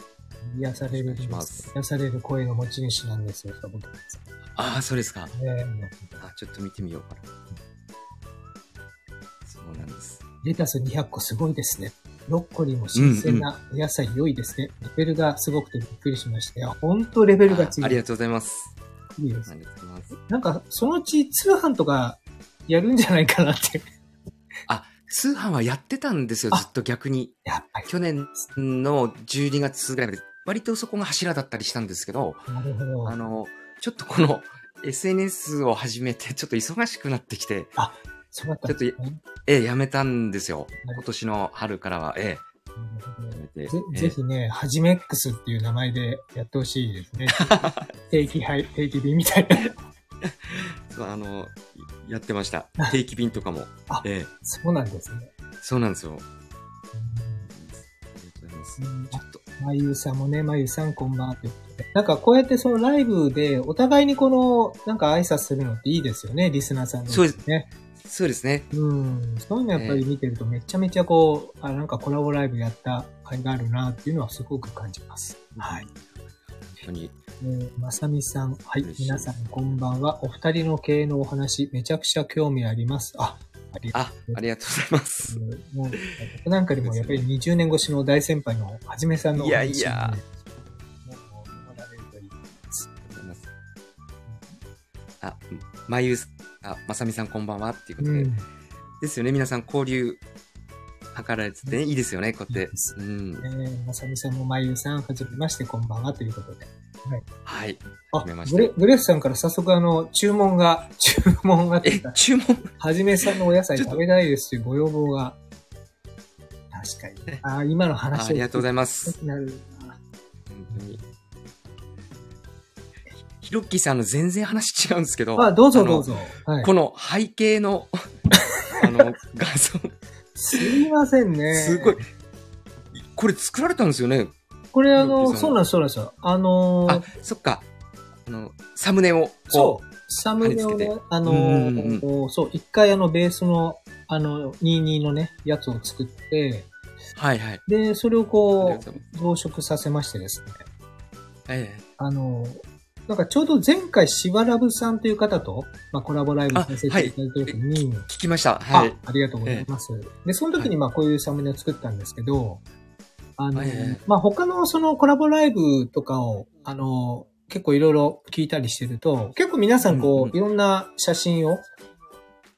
癒されるします癒される声の持ち主なんですよ、とぼけ姉さああ、そうですか。ん。ねあ、ちょっと見てみようかな。そうなんです。レタス200個すごいですね。ブロッコリーも新鮮なお野菜良いですね。レベルがすごくてびっくりしました。いや、ほんとレベルが違う。ありがとうございます。いいですあ。りがとうございます。なんか、そのうち通販とかやるんじゃないかなって。あ、通販はやってたんですよ、あずっと逆に。やっぱり。去年の12月ぐらいまで、割とそこが柱だったりしたんですけど、なるほど。あの、ちょっとこの SNS を始めて、ちょっと忙しくなってきて、そうだったんですね。ええ、やめたんですよ。はい今年の春からは、ええ。ぜええぜひね、はじめ X っていう名前でやってほしいですね。定期配、定期便みたいな。そうあの、やってました。定期便とかもあ。ええ、そうなんですね。そうなんですよ。ちょっと、まゆさんもね、まゆさんこんばんはということで。なんかこうやってそのライブでお互いにこの、なんか挨拶するのっていいですよね、リスナーさんの、そうですね。そうですね。うん。そういうのやっぱり見てるとめちゃめちゃこう、あなんかコラボライブやった甲斐があるなっていうのはすごく感じます。はい。本当に。えーまさみさん、はい皆さんこんばんは。お二人の経営のお話、めちゃくちゃ興味あります。あ、ありがとうあ、ありがとうございます。もう、僕なんかでもやっぱり20年越しの大先輩のはじめさんのお話いやいやいいです。あますあ、まゆす、あ、まさみさんこんばんはっていうことで。うん。ですよね、皆さん交流図られててね、いいですよね、こうやって。うん。えー、まさみさんもまゆさん、はじめまして、こんばんはということで。はい。あ、はじめましてグレグレフさんから早速あの、注文が、注文がえ。注文？はじめさんのお野菜食べたいですというご要望が。確かに。あー、今のあ話ありがとうございまます。なるな本当に。ひろっきーさんの全然話違うんですけど。あ、どうぞどうぞ。はい。この背景の、あの、画像、すいませんね。すごい。。これ作られたんですよね。これあの、そうなんです、そうなんですよ。あのーあ、そっか。あの、サムネを。そう。サムネをねあのうんうんーそう、一回あの、ベースの、あの、22のね、やつを作って、はいはい。で、それをこうう、増殖させましてですね。えあのーなんかちょうど前回、しばらぶさんという方と、まあ、コラボライブさせていただいた時に、え聞きました。はい。あありがとうございます。で、その時にまあこういうサムネを作ったんですけど、あの、はいはいはいまあ他のそのコラボライブとかを、あの、結構いろいろ聞いたりしてると、結構皆さんこう、うんうんいろんな写真を、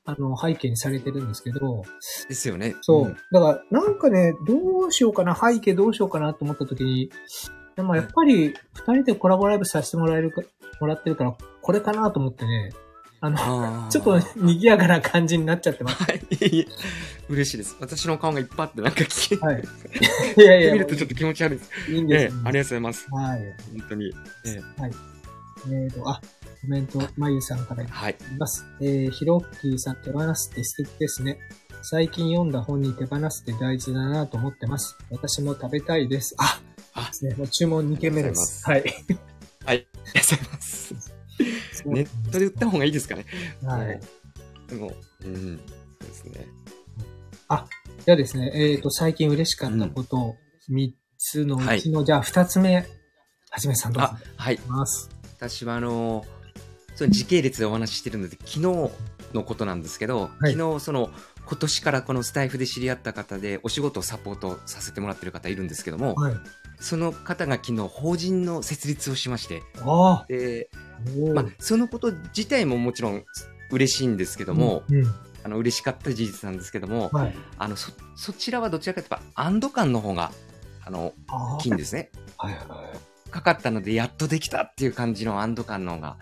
あの、背景にされてるんですけど、ですよね。そう。んだから、なんかね、どうしようかな、背景どうしようかなと思った時に、でもやっぱり、二人でコラボライブさせてもらえるか、もらってるから、これかなと思ってね、あの、あー ちょっと賑やかな感じになっちゃってます。はい。嬉しいです。私の顔がいっぱいあって、なんか聞いはい。いやいや、見るとちょっと気持ち悪いです。いいんです。ええ、ありがとうございます。はい。本当に。ええ、えっ、と、あ、コメント、まゆさんからいはい。ます。えー、ひろっきーさん、手放すって素敵ですね。最近読んだ本に手放すって大事だなと思ってます。私も食べたいです。あ、あですね。もう注文2件目です。はい。ありがとうございます。ネットで売った方がいいですかね。はい。でも、うん。そうですね。じゃあですね、えっ、と、最近嬉しかったこと、3つのうちの、じゃあ2つ目、はじめさんどうぞ。あ、はい。ます。私はあの、その時系列でお話ししてるので、昨日のことなんですけど、はい昨日その、今年からこのスタイフで知り合った方で、お仕事をサポートさせてもらってる方いるんですけども、はい。その方が昨日法人の設立をしまして、ああ、で、まあ、そのこと自体ももちろん嬉しいんですけども、うん、うん。あの嬉しかった事実なんですけども、はい。あのそそちらはどちらかというと安堵感の方があのあ大きいんですね。あ、はいはかかったのでやっとできたっていう感じの安堵感の方が。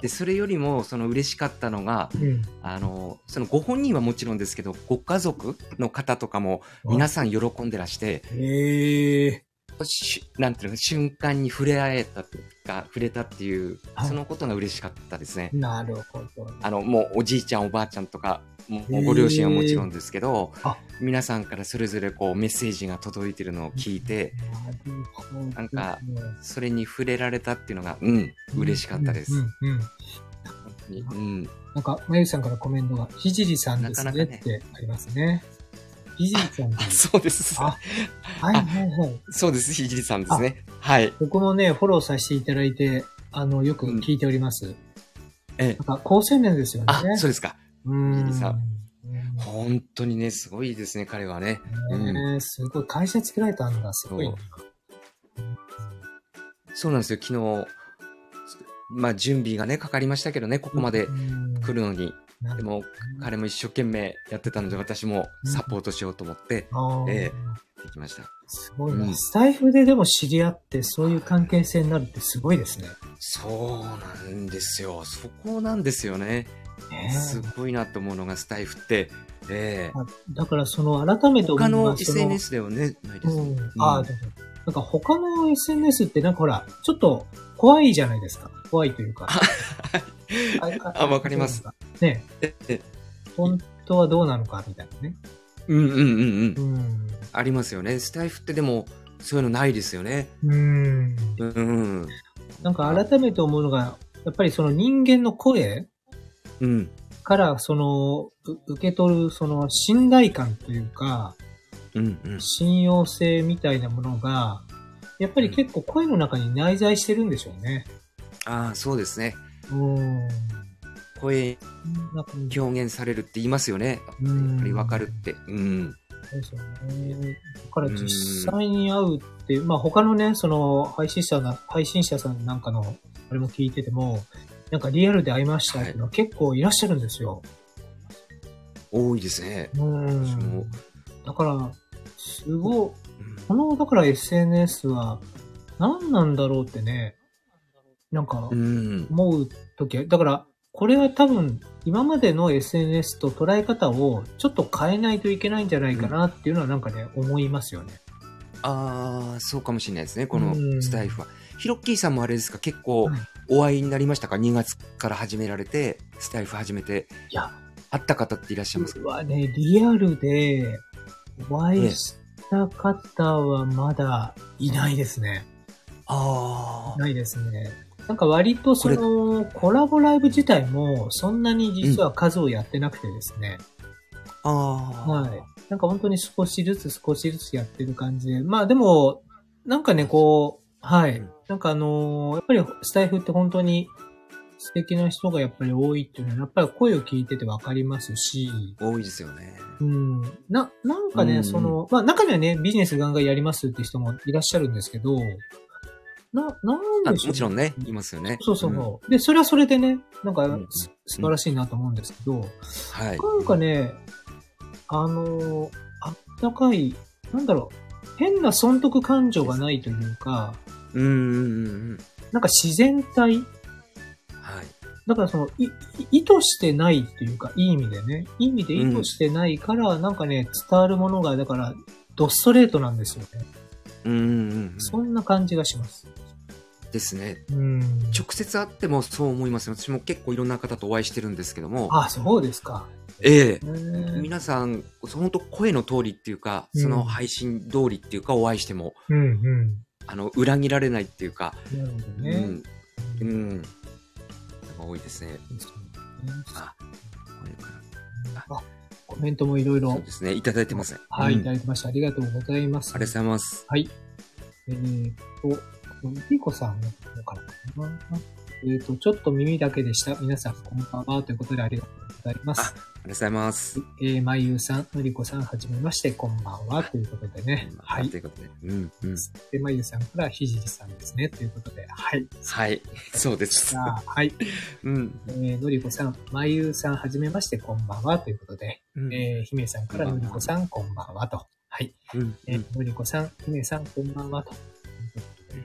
でそれよりもその嬉しかったのがうん。あのそのご本人はもちろんですけどご家族の方とかも皆さん喜んでらしてええしなんていうの瞬間に触れ合えたとか触れたっていうはいそのことが嬉しかったですね。なるほど。あのもうおじいちゃんおばあちゃんとかもうご両親はもちろんですけど、あ皆さんからそれぞれこうメッセージが届いてるのを聞いて、なるほど。なんかそれに触れられたっていうのがうん嬉しかったです。うんうんうん本当にうんなんか、まゆさんからコメントが、ひじりさんですねなかなかねってありますね。ひじりさん。そうです。あはいはいはい。そうです。ひじりさんですね。はい。僕もね、フォローさせていただいて、あの、よく聞いております。ええなんか、高青年ですよね。あ、そうですか。うーんひじりさん本当にね、すごいですね、彼はね。ねすごい。会社作られたんだ、すごいな。そうなんですよ、昨日、まあ準備がね、かかりましたけどね、ここまで来るのに。でも、彼も一生懸命やってたので、私もサポートしようと思って、ええできました。すごいな、うん、スタイフででも知り合って、そういう関係性になるってすごいですね。そうなんですよ。そこなんですよね。すごいなと思うのがスタイフって、えー、だからその改めて他の SNS ではね、ないです。うん、ああ、なんか他の SNS ってなんかほら、ちょっと怖いじゃないですか。怖いというか。あ、わかります。ね。本当はどうなのかみたいなね。うんうんうんうん。うん、ありますよね。スタイフってでも、そういうのないですよね。うん。うん。なんか改めて思うのが、やっぱりその人間の声うん。から、その、受け取る、その、信頼感というか、うんうん、信用性みたいなものが、やっぱり結構声の中に内在してるんでしょうね。ああ、そうですね。うん。声、表現されるって言いますよね。やっぱりわかるって。うん。ですよね。だから実際に会うっていう、まあ他のね、その配信者な、配信者さんなんかの、あれも聞いてても、なんかリアルで会いましたっていうのは結構いらっしゃるんですよ。多いですね。うん。だから、すごい、この、だから SNS は何なんだろうってね、なんか思うとき、だからこれは多分今までの SNS と捉え方をちょっと変えないといけないんじゃないかなっていうのはなんかね、思いますよね。ああ、そうかもしれないですね、このスタイフは。ヒロッキーさんもあれですか、結構お会いになりましたか、2月から始められて、スタイフ始めて。いや、会った方っていらっしゃいますか？はね、リアルでお会いした方はまだいないですね。ああ。ないですね。なんか割とそのコラボライブ自体もそんなに実は数をやってなくてですね。うん、ああ。はい。なんか本当に少しずつ少しずつやってる感じで。まあでも、なんかね、こう、はい。なんかあのー、やっぱりスタイフって本当に素敵な人がやっぱり多いっていうのは、やっぱり声を聞いててわかりますし。多いですよね。うん。な、なんかね、うん、その、まあ中にはね、ビジネスガンガンやりますって人もいらっしゃるんですけど、な、なんでしょう、もちろんね、いますよね。そうそうそう、うん、で、それはそれでね、なんか、素晴らしいなと思うんですけど、はい。なんかね、あのあったかい、なんだろう、変な損得感情がないというか、うんうんうん。なんか自然体？はい。だからその、い、意図してないっていうか、いい意味でね、いい意味で意図してないから、うん、なんかね、伝わるものが、だから、ドストレートなんですよね。うんうんうん。そんな感じがします。ですね。直接会ってもそう思います私も結構いろんな方とお会いしてるんですけども。あそうですか。ええ皆さん、本当声の通りっていうか、その配信通りっていうか、お会いしても、うんうん、あの、裏切られないっていうか、なるほどね。うん。うん。多いですね。あ、これから。あ、コメントもいろいろ。そうですね。いただいてます。はい、いただきました。ありがとうございます。ありがとうございます。はい。えー、っと、ピーコさんのからかな。えっ、と、ちょっと耳だけでした。皆さん、こんばんは。ということでありがとうございます。ありがとうございます。えー、まゆうさん、のりこさん、はじめまして、こんばんは。ということでね。はい。ということで。うんうん。で、まゆうさんからひじりさんですね。ということで、はい。はい。そうです。はい。うん。えー、のりこさん、まゆうさん、はじめまして、こんばんは。ということで、うん、えー、ひめさんからのりこさん、こんばんは。と。はい。うん、えー、のりこさん、ひめさん、こんばんは。と。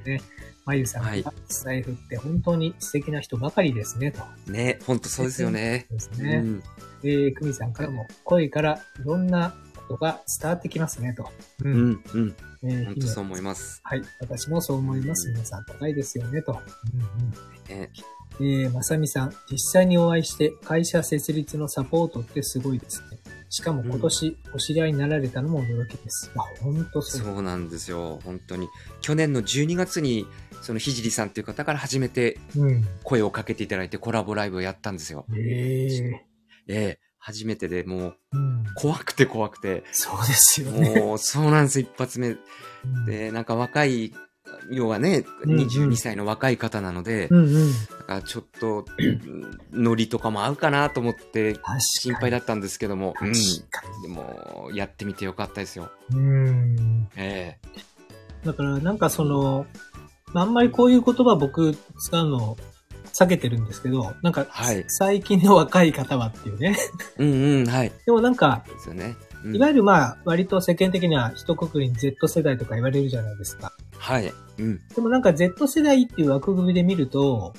ね。まゆさんがスタイフって本当に素敵な人ばかりですね、と。ね、本当そうですよね。ですね。うん、えー、くみさんからも声からいろんなことが伝わってきますね、と。うん、うん、うん。えー、本当そう思います。はい、私もそう思います。皆さん高いですよね、と。うんうん。えー、えー、まさみさん、実際にお会いして会社設立のサポートってすごいですね。しかも今年お知り合いになられたのも驚きです。うん、あ、本当そう。そうなんですよ。本当に。去年の12月に、そのひじりさんという方から初めて声をかけていただいてコラボライブをやったんですよ。ええええ初めてでもう、怖くて怖くて。そうですよね。もう、そうなんです、一発目。で、なんか若い要はね、うんうん22歳の若い方なので、うんうん。だからちょっと、うんノリとかも合うかなと思って。心配だったんですけども、うん。でも、やってみてよかったですよ。に。うん。えだからなんかその、まああんまりこういう言葉僕使うの避けてるんですけど、なんか、はい最近の若い方はっていうね。えうんうん、はい。でもなんか、ですよね。うんいわゆるまあ、割と世間的には一括りに Z 世代とか言われるじゃないですか。はい。うん。でもなんか Z 世代っていう枠組みで見ると、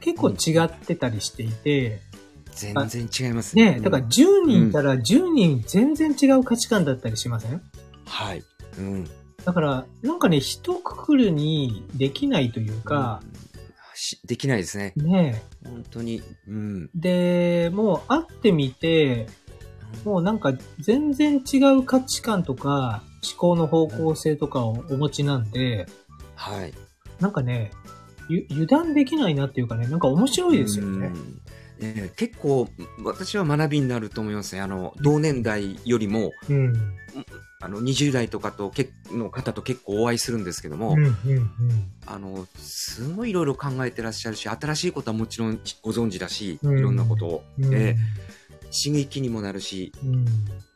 結構違ってたりしていて、全然違いますねだから10人うんいたら10人全然違う価値観だったりしません？はい。うん。だから、なんかね、一括りにできないというか、うんしできないですね。ね本当に。うん。で、もう会ってみて、もうなんか全然違う価値観とか思考の方向性とかをお持ちなんで、はい。なんかね、ゆ油断できないなっていうかね、なんか面白いですよね。うんええ結構、私は学びになると思いますね。あの、同年代よりも、うん。あの、20代とかとけの方と結構お会いするんですけども、うん、うん、うん。あの、すごいいろいろ考えてらっしゃるし、新しいことはもちろんご存知だし、うんいろんなことを。うんええ刺激にもなるし、うん。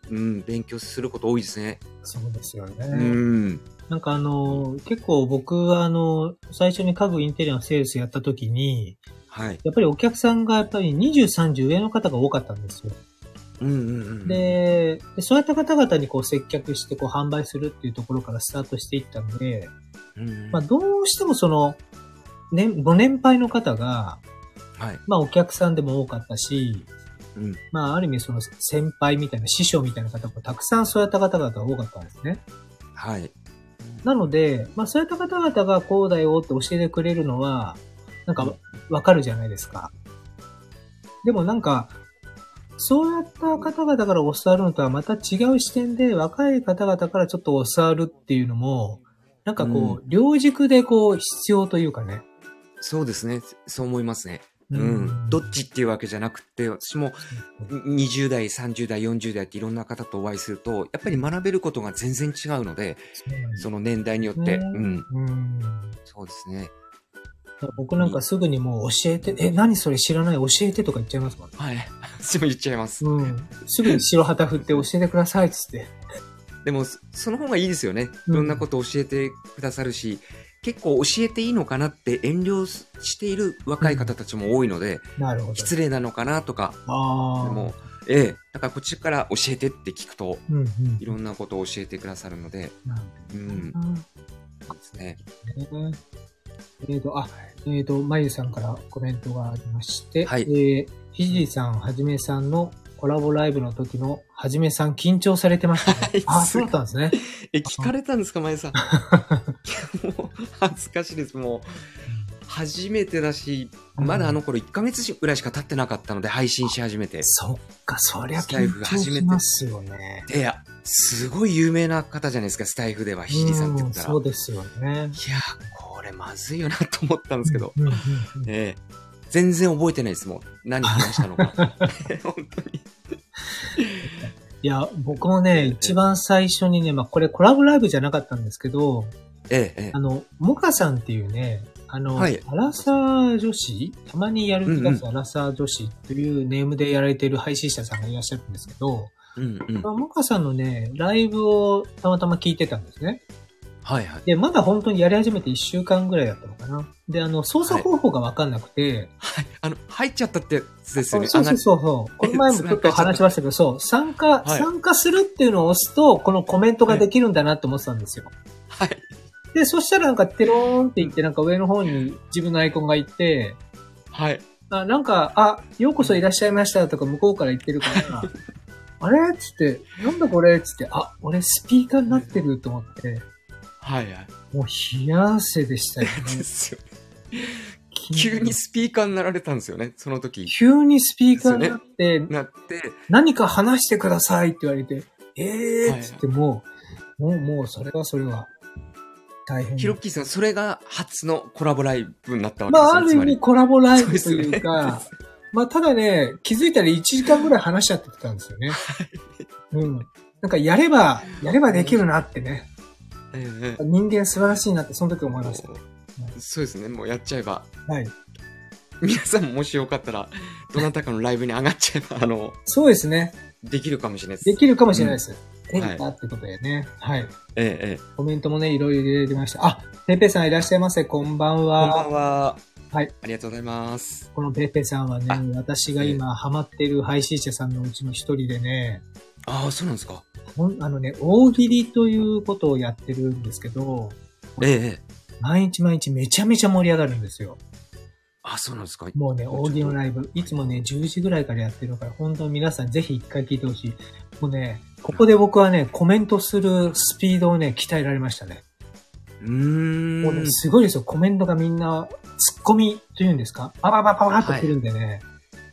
うん、勉強すること多いですね。そうですよね。うん。なんかあの、結構僕はあの、最初に家具インテリアのセールスやった時に、はい。やっぱりお客さんがやっぱり20、30上の方が多かったんですよ。うんうんうん。で、でそういった方々にこう接客してこう販売するっていうところからスタートしていったので、うん、まあどうしてもその、ね、ご年配の方が、はい。まあお客さんでも多かったし、うん。まあある意味その先輩みたいな師匠みたいな方もたくさんそういった方々が多かったんですね。はい。なので、まあそういった方々がこうだよって教えてくれるのは、なんかうんわかるじゃないですか。でもなんか、そうやった方々から教わるのとはまた違う視点で若い方々からちょっと教わるっていうのも、なんかこう、両軸でこう必要というかね。そうですね。そう思いますね。うん。どっちっていうわけじゃなくて、私も20代、30代、40代っていろんな方とお会いすると、やっぱり学べることが全然違うので、その年代によって。ねうん。うん。そうですね。僕なんかすぐにもう教えて、え、何それ知らない教えてとか言っちゃいますもんね。はい。私も言っちゃいます。うん。すぐに白旗振って教えてくださいっつって。でも、そその方がいいですよね。うんいろんなことを教えてくださるし、結構教えていいのかなって遠慮している若い方たちも多いので、なるほど。失礼なのかなとか、ああ。でも、ええ、だからこっちから教えてって聞くと、うんうん。いろんなことを教えてくださるので、なるうん、ほどですね。ね。えっ、と、あ、えっ、と、まゆさんからコメントがありまして、はいえー、ひじりさん、はじめさんのコラボライブの時のはじめさん緊張されてましたね。あ、そうだったんですね。え、聞かれたんですか、まゆさん。もう恥ずかしいです。もう、初めてだし、まだあの頃1ヶ月ぐらいしか経ってなかったので、配信し始めて。そっか、そりゃスタイ緊フ初めて張しますよね。いや、すごい有名な方じゃないですか、スタイフでは、ひじりさんって言ったら。うんそうですよね。いや、これまずいよなと思ったんですけど、ええ全然覚えてないですもん。何話したのか。本当に。いや、僕もね、一番最初にね、まあこれコラボライブじゃなかったんですけど、ええ、ええあ。の、モカさんっていうね、あの、はいアラサー女子たまにやる気がするアラサー女子というネームでやられている配信者さんがいらっしゃるんですけど、うんうん。まあモカさんのね、ライブをたまたま聞いてたんですね。はいはい。で、まだ本当にやり始めて1週間ぐらいだったのかな。で、あの、操作方法がわかんなくて、はい。あの、入っちゃったってやつですよね。そうそうそうそう。この前もちょっと話しましたけど、そう、参加、はい参加するっていうのを押すと、このコメントができるんだなって思ってたんですよ。はい。で、そしたらなんかテローンって言って、なんか上の方に自分のアイコンがいて、はい。あなんか、あ、ようこそいらっしゃいましたとか向こうから言ってるから、あれ？っつって、なんだこれ？っつって、あ、俺スピーカーになってると思って、はいはい。もう冷や汗でしたよねで。すよ。急にスピーカーになられたんですよね、その時。急にスピーカーになって、なって、何か話してくださいって言われて、えはいーっつってもう、もう、もう、それはそれは、大変。ヒロッキーさん、それが初のコラボライブになったわけまあ、あですね。る意味コラボライブとそうですよねいうか、まあ、ただね、気づいたら1時間ぐらい話しちゃってたんですよね。うん。なんか、やれば、やればできるなってね。ええ人間素晴らしいなってその時思いました。そうですね、もうやっちゃえば。はい。皆さんももしよかったら、どなたかのライブに上がっちゃえば、あの、そうですね。できるかもしれないです。できるかもしれないです。ん変化ってことでね。はい。ええええ。コメントもね、いろいろ入れてました。あ、ペイペイさんいらっしゃいませ。こんばんこんばは。んは。はい。ありがとうございます。このペイペイさんはねあ、私が今ハマってる配信者さんのうちの一人でね、ああ、そうなんですか。ほんあのね、大喜利ということをやってるんですけど、ええええ。毎日毎日めちゃめちゃ盛り上がるんですよ。あ、そうなんですか。もうね、大喜利のライブ、いつもね、10時ぐらいからやってるから、本当に皆さんぜひ一回聞いてほしい。もうね、ここで僕はね、コメントするスピードをね、鍛えられましたね。うーん。もうね、すごいですよ。コメントがみんな、ツッコミというんですか？パパパパパッと来るんでね。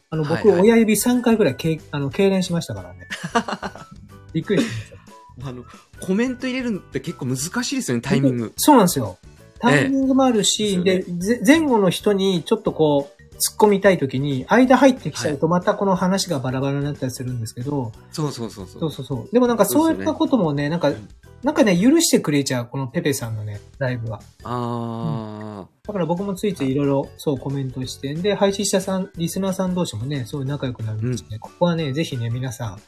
あの、僕、はいはい親指3回ぐらいけいあの、痙攣しましたからね。びっくりしました。あの、コメント入れるのって結構難しいですよね、タイミング。そうなんですよ。タイミングもあるし、ええで、ぜ前後の人にちょっとこう、突っ込みたいときに、間入ってきちゃうとまたこの話がバラバラになったりするんですけど、そうそうそうそう。そうそうそう。でもなんかそういったこともね、なんか、なんかね、許してくれちゃう、このペペさんのね、ライブは。あだから僕もついついいろいろ、そうコメントして、で、配信者さん、リスナーさん同士もね、すごい仲良くなるんですね。ここはね、ぜひね、皆さん、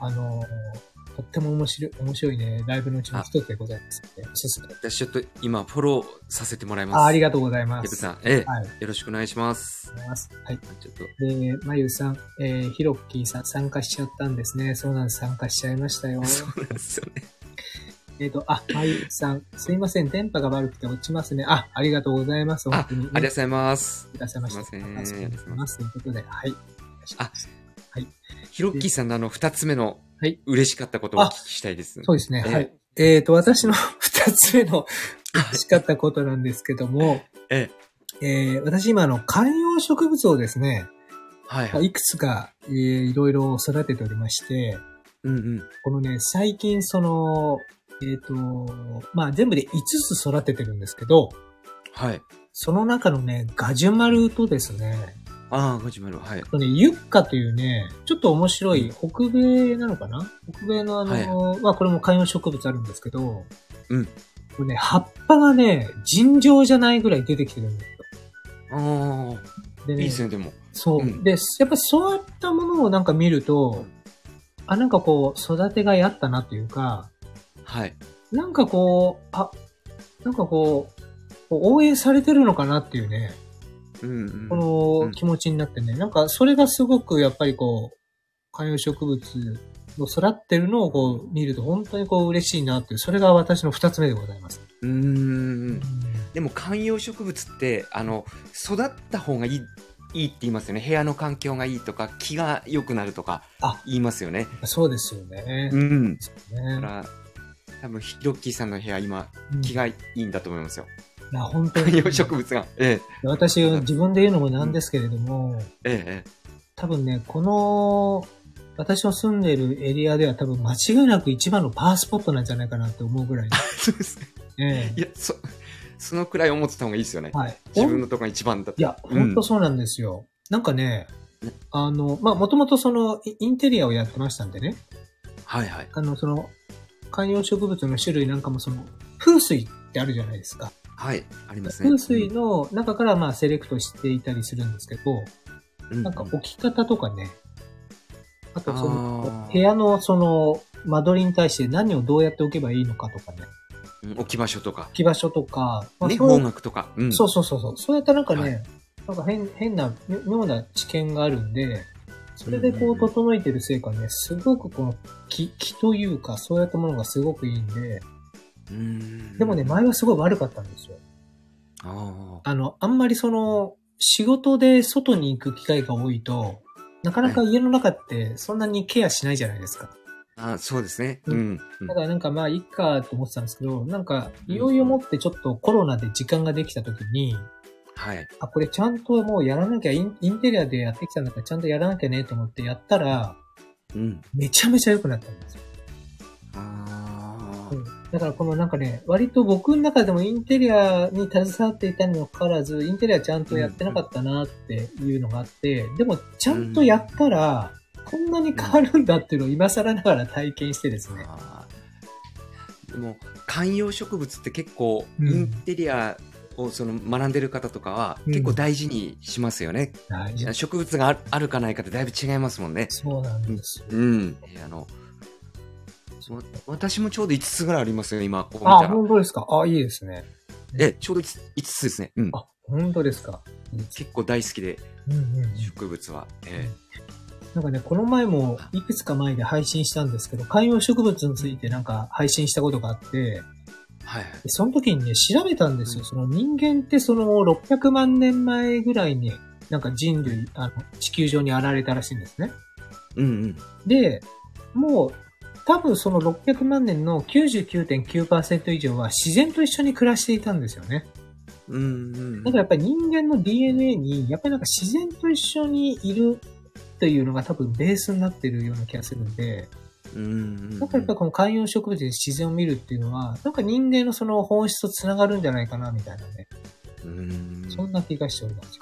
あのーとっても面白い、面白いね、ライブのうちの一つでございますので、おすすめ。あ。私ちょっと今フォローさせてもらいます。あありがとうございます。ペペさん、ええ、はい。よろしくお願いします。はい。ちょっと、で、まゆさん、えー、ひろっきーさん参加しちゃったんですね。そうなんです。参加しちゃいましたよ。そうなんですよね。えっと、あ、まゆさん、すいません。電波が悪くて落ちますね。あ、ありがとうございます。あ、あ本当に、りがとうございます。いらっしゃいました。すいませんあそうですます。ということで、はい。あヒロッキーさんのあの、二つ目のはい、嬉しかったことをお聞きしたいです。そうですね。ええはい。えっ、と、私の 二つ目の嬉しかったことなんですけども、ええ、えー、私今あの観葉植物をですね、はいはい。いくつか、えー、いろいろ育てておりまして、うんうん。このね、最近その、えっ、と、まあ全部で5つ育ててるんですけど、はい。その中のね、ガジュマルとですね、ああ、ガジュマル、はい。ね、ユッカというね、ちょっと面白い北米なのかな？北米のあの、まあこれも観葉植物あるんですけど、うん。これね、葉っぱがね、尋常じゃないぐらい出てきてるんですよ。ああ、でね、いいですね、でも。そう、うんで、やっぱそういったものをなんか見ると、あ、なんかこう、育てがいあったなというか、はい。なんかこう、あ、なんかこう応援されてるのかなっていうね、うんうん。こうんの気持ちになってね、なんかそれがすごくやっぱりこう、観葉植物の育ってるのをこう見ると本当にこう嬉しいなっていう、それが私の二つ目でございます。うーん。でも観葉植物って、あの、育った方がいい、いいって言いますよね。部屋の環境がいいとか、気が良くなるとかあ、言いますよね。そうですよね。ん。ねだから、多分ヒロッキーさんの部屋、今、うん気がいいんだと思いますよ。いや、本当観に。葉植物が。え私、自分で言うのもなんですけれども、え、ええ、え多分ね、この、私の住んでるエリアでは多分間違いなく一番のパワースポットなんじゃないかなって思うぐらい。え。そうですね。えいや、そ、そのくらい思ってた方がいいですよねえ。はい。自分のとこが一番だって。いや、うん本当そうなんですよ。なんかねね、あの、まあ、もともとその、イインテリアをやってましたんでね、はいはい。あの、その、観葉植物の種類なんかもその、風水ってあるじゃないですか。はい。ありますね。風水の中からまあ、セレクトしていたりするんですけど、うん、なんか置き方とかね、あとそあのー、部屋のその、間取りに対して何をどうやって置けばいいのかとかね、うん置き場所とか、置き場所とか、まあね、そう方角とか。うん。そうそうそうそう。そうやったなんかね、はいなんか変、変な、み妙な知見があるんで、それでこう整えてるせいかね、すごくこの気、気というか、そうやったものがすごくいいんで、うん。でもね、前はすごい悪かったんですよ。ああの、あんまりその、仕事で外に行く機会が多いと、なかなか家の中ってそんなにケアしないじゃないですか。あ。あそうですね。ううんだからなんかまあ、いいかと思ってたんですけど、なんか、いよいよもってちょっとコロナで時間ができた時に、はい。あ、これちゃんともうやらなきゃ、インインテリアでやってきたんだからちゃんとやらなきゃねと思ってやったら、うん。めちゃめちゃ良くなったんですよ。あうんだからこのなんかね、割と僕の中でもインテリアに携わっていたにもかかわらず、インテリアちゃんとやってなかったなっていうのがあって、でもちゃんとやったら、こんなに変わるんだっていうのを今更ながら体験してですね。あー。も観葉植物って結構うんインテリアをその学んでる方とかはうん結構大事にしますよね。大事植物があるかないかってだいぶ違いますもんね。そうなんですよ。うん。えあのわ私もちょうど5つぐらいありますよ、今、こう見たあ、ら。本当ですか？あ、いいですね。え、ちょうど 5, 5つですね。うん。あ、本当ですか？結構大好きで、うんうんうん植物は。えなんかね、この前もいくつか前で配信したんですけど、観葉植物についてなんか配信したことがあって、えはい。でその時にね、調べたんですよ。うんその人間ってその600万年前ぐらいに、なんか人類、あの、地球上に現れたらしいんですね。うんで、もう、多分その600万年の99.9%以上は自然と一緒に暮らしていたんですよね。うん。うんうん。だからやっぱり人間の DNA に、やっぱりなんか自然と一緒にいるというのが多分ベースになってるような気がするんで、うんうん。なんかやっぱりこの観葉植物で自然を見るっていうのは、なんか人間のその本質と繋がるんじゃないかな、みたいなね。うん。そんな気がしております。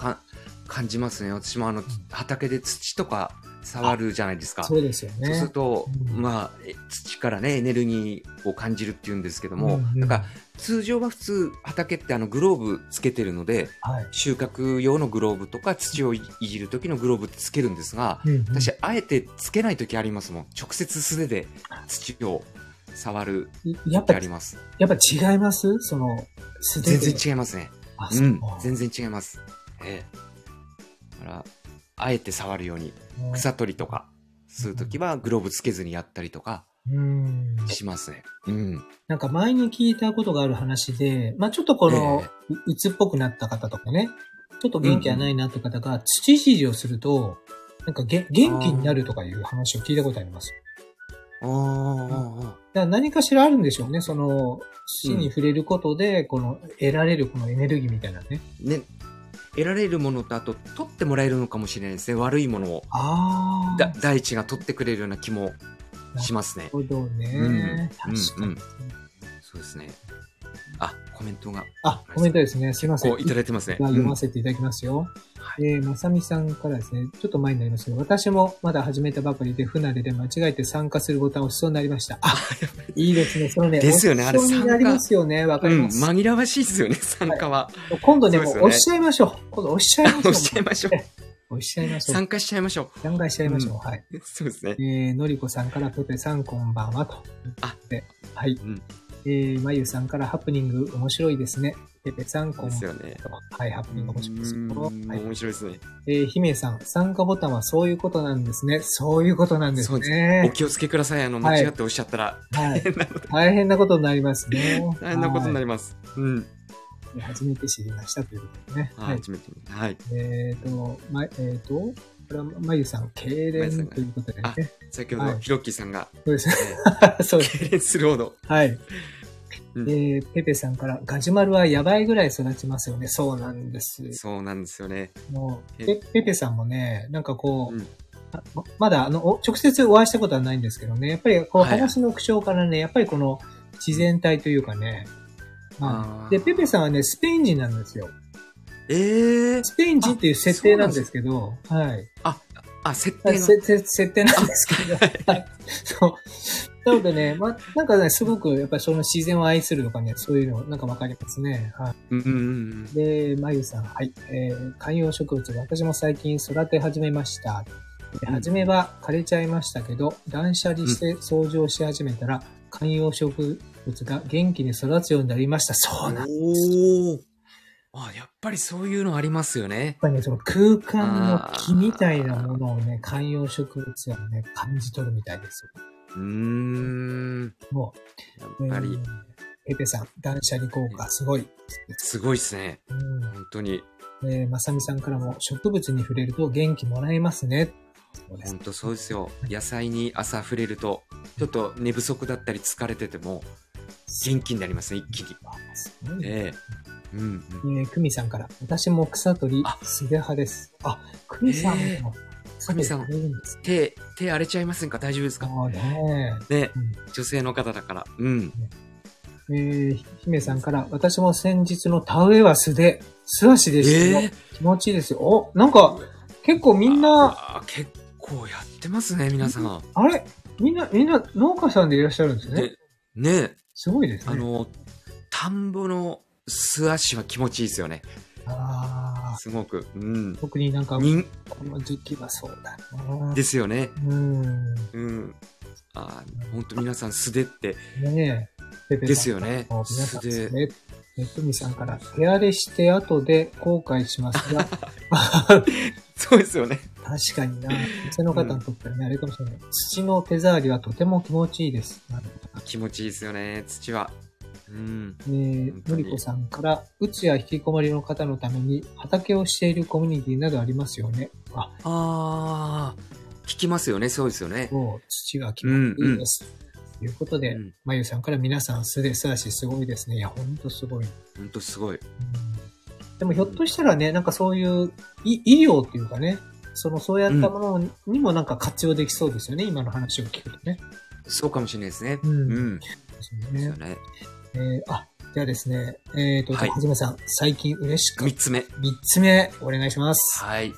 か感じますね。私もあの、畑で土とか触るじゃないですか。そうですよね。そうすると、うんまあ、え土からね、エネルギーを感じるっていうんですけども、うんうんなんか、通常は普通、畑ってあの、グローブつけてるので、はい。収穫用のグローブとか土をいいじる時のグローブってつけるんですが、うんうん私、あえてつけない時ありますもん。直接素手で土を触るやっぱ時あり、ます。やっぱ違います？その、素手全で。然違いますね。うん。全然違います。ええ。だから、あえて触るように、草取りとか、するときはグローブつけずにやったりとかうん。しますね。うん。なんか前に聞いたことがある話で、まあちょっとこの、ううつっぽくなった方とかね、ちょっと元気がないなって方が土いじりをすると、なんかげ元気になるとかいう話を聞いたことあります。ああ、だ何かしらあるんでしょうね。その、土に触れることで、この、得られるこのエネルギーみたいなね。ね、得られるものと、あと、取ってもらえるのかもしれないですね。悪いものを。だ大地が取ってくれるような気もしますねな。るほどね。うん確かに。うんそうですね。あ、コメントが、あ、コメントですね。すいません。こういただいてますね。読ませていただきますよ。えー、まさみさんからですね、ちょっと前になりますけど、私もまだ始めたばかりで不慣れで間違えて参加するボタンを押しそうになりました。あ、いいですね。そのね、ですよね押しそうになりますよね。わかうん、ります。紛らわしいですよね、参加は。今度ね、ねう押しちゃいましょう。今度押しちゃいましょう。押しちゃいましょう。押しちゃいましょう。参加しちゃいましょ参加しちゃいましょう。はい。う。そうですねえ。ー、のりこさんからペペさんこんばんはと。あで、はい。うん。えー、まゆさんからハプニング面白いですね。ペペさんこんばんはね。と。はい、ハプニング面白いですはい。面白いですね。えー、姫さん、参加ボタンはそういうことなんですね。そういうことなんですそうですおね。気をつけください。あの、はい間違っておっしゃったら、はい。大変なことになりますね。大変なことになりります。うん。初めて知りましたということでね。は、はいい。初めて。はい。えっ、と、ま、えっ、と、これはまゆさん、痙攣ということでね。先ほど、はいヒロッキーさんが、そうです そうです。するほど。はい。うんえー、ペペさんから、ガジュマルはやばいぐらい育ちますよね。そうなんです。そうなんですよね。もう、えペペペさんもね、なんかこう、うんあままだ、あの、お直接お会いしたことはないんですけどね、やっぱりこう、はい話の口調からね、やっぱりこの自然体というかね、あーで、ペペさんはね、スペイン人なんですよ。ええスペイン人っていう設定なんですけど、はい。あ、あ、設定設定なんですけど、はい。そう。なのでね、ま、なんかね、すごく、やっぱりその自然を愛するとかね、そういうの、なんかわかりますね。はい。うんうんうん。で、まゆさん、はい。えー、観葉植物、私も最近育て始めました。でうん初めは枯れちゃいましたけど、断捨離して掃除をし始めたら、観葉植物が元気に育つようになりました。そうなんやっおお。あ、やっぱりそういうのありますよね。ぱりね、その空間の木みたいなものをね、観葉植物はね、感じ取るみたいですよ。うーん。もう、やっぱりえー、ペペさん、断捨離効果すごい。すごいですね。うん。本当に。えーまさみさんからも、植物に触れると元気もらえますね。そうです本当そうですよ。野菜に朝触れると、ちょっと寝不足だったり疲れてても、元気になりますね、一気に。すごいねええうんうん。えー、久美さんから、私も草取りあ、素手派です。あ、久美さんえも草取りさん。手、手荒れちゃいませんか？大丈夫ですか？ね。ねうん、女性の方だから。うん。えー、姫さんから、私も先日の田植えは素手、素足でしたよ、え気持ちいいですよ。お、なんか、結構みんな、結構やってますね、皆さん。あれ？みんな、みんな農家さんでいらっしゃるんですね。ね、ねすごいですね。あの、田んぼの素足は気持ちいいですよね。ああ、すごく。うん。特になんか、人この時期はそうだな。ですよね。うん。うん。あー本当皆さん素手ってねえ。ですよね皆さん素手ね、ネットミさんから、手荒れして後で後悔しますが、そうですよね。確かにな。店の方にとってはね、あれかもしれない。土の手触りはとても気持ちいいです。気持ちいいですよね、土は。うん。えーのりこさんから、うつや引きこもりの方のために畑をしているコミュニティなどありますよね。あ、ああ、聞きますよね、そうですよね。もう土が気持ちいいです。ということで、うんまゆさんから皆さん素手素足すごいですね。いや、ほんとすごい。本当すごい。うんでもひょっとしたらね、なんかそういうい医療っていうかね、そのそうやったものにもなんか活用できそうですよね、今の話を聞くとね。そうかもしれないですね。うんうん。ですね。ね。えーあ、じゃあですね、えっ、と、はいはじめさん、最近嬉しかっ三つ目。た。三つ目、お願いします。はい。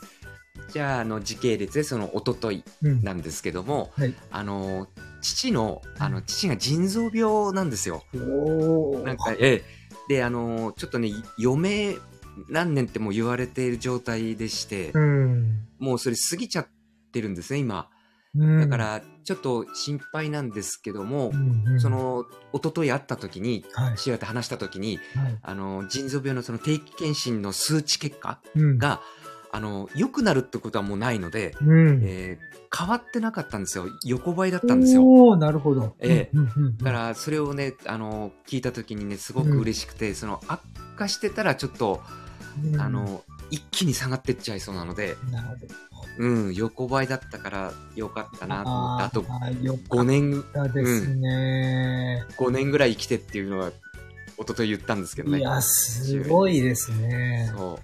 じゃあ、あの、時系列で、その、おとというん。なんですけども、はい。あの、父の、あの、父が腎臓病なんですよ。おーなんか、ええ。で、あの、ちょっとね、余命何年ってもう言われている状態でして、うん。もうそれ過ぎちゃってるんですね、今。うん。だか、ら、ちょっと心配なんですけどもう、んうん、そ、の、一昨日会った時に、はい。父親と話した時に、はい。あの、腎臓病のその定期検診の数値結果うん、が、あの、良くなるってことはもうないので、うん。えー変わってなかったんですよ。横ばいだったんですよ。おー、なるほど。ええうんうんうん、だから、それをね、あの、聞いた時にね、すごく嬉しくて、その、悪化してたら、ちょっと、うんあ、の、一気に下がってっちゃいそうなので、なるほど。うん、横ばいだったから良かったなと思って、あとあーよか5年、ですね。5年ぐらい生きてっていうのは、一昨日言ったんですけどね。いや、すごいですね。そ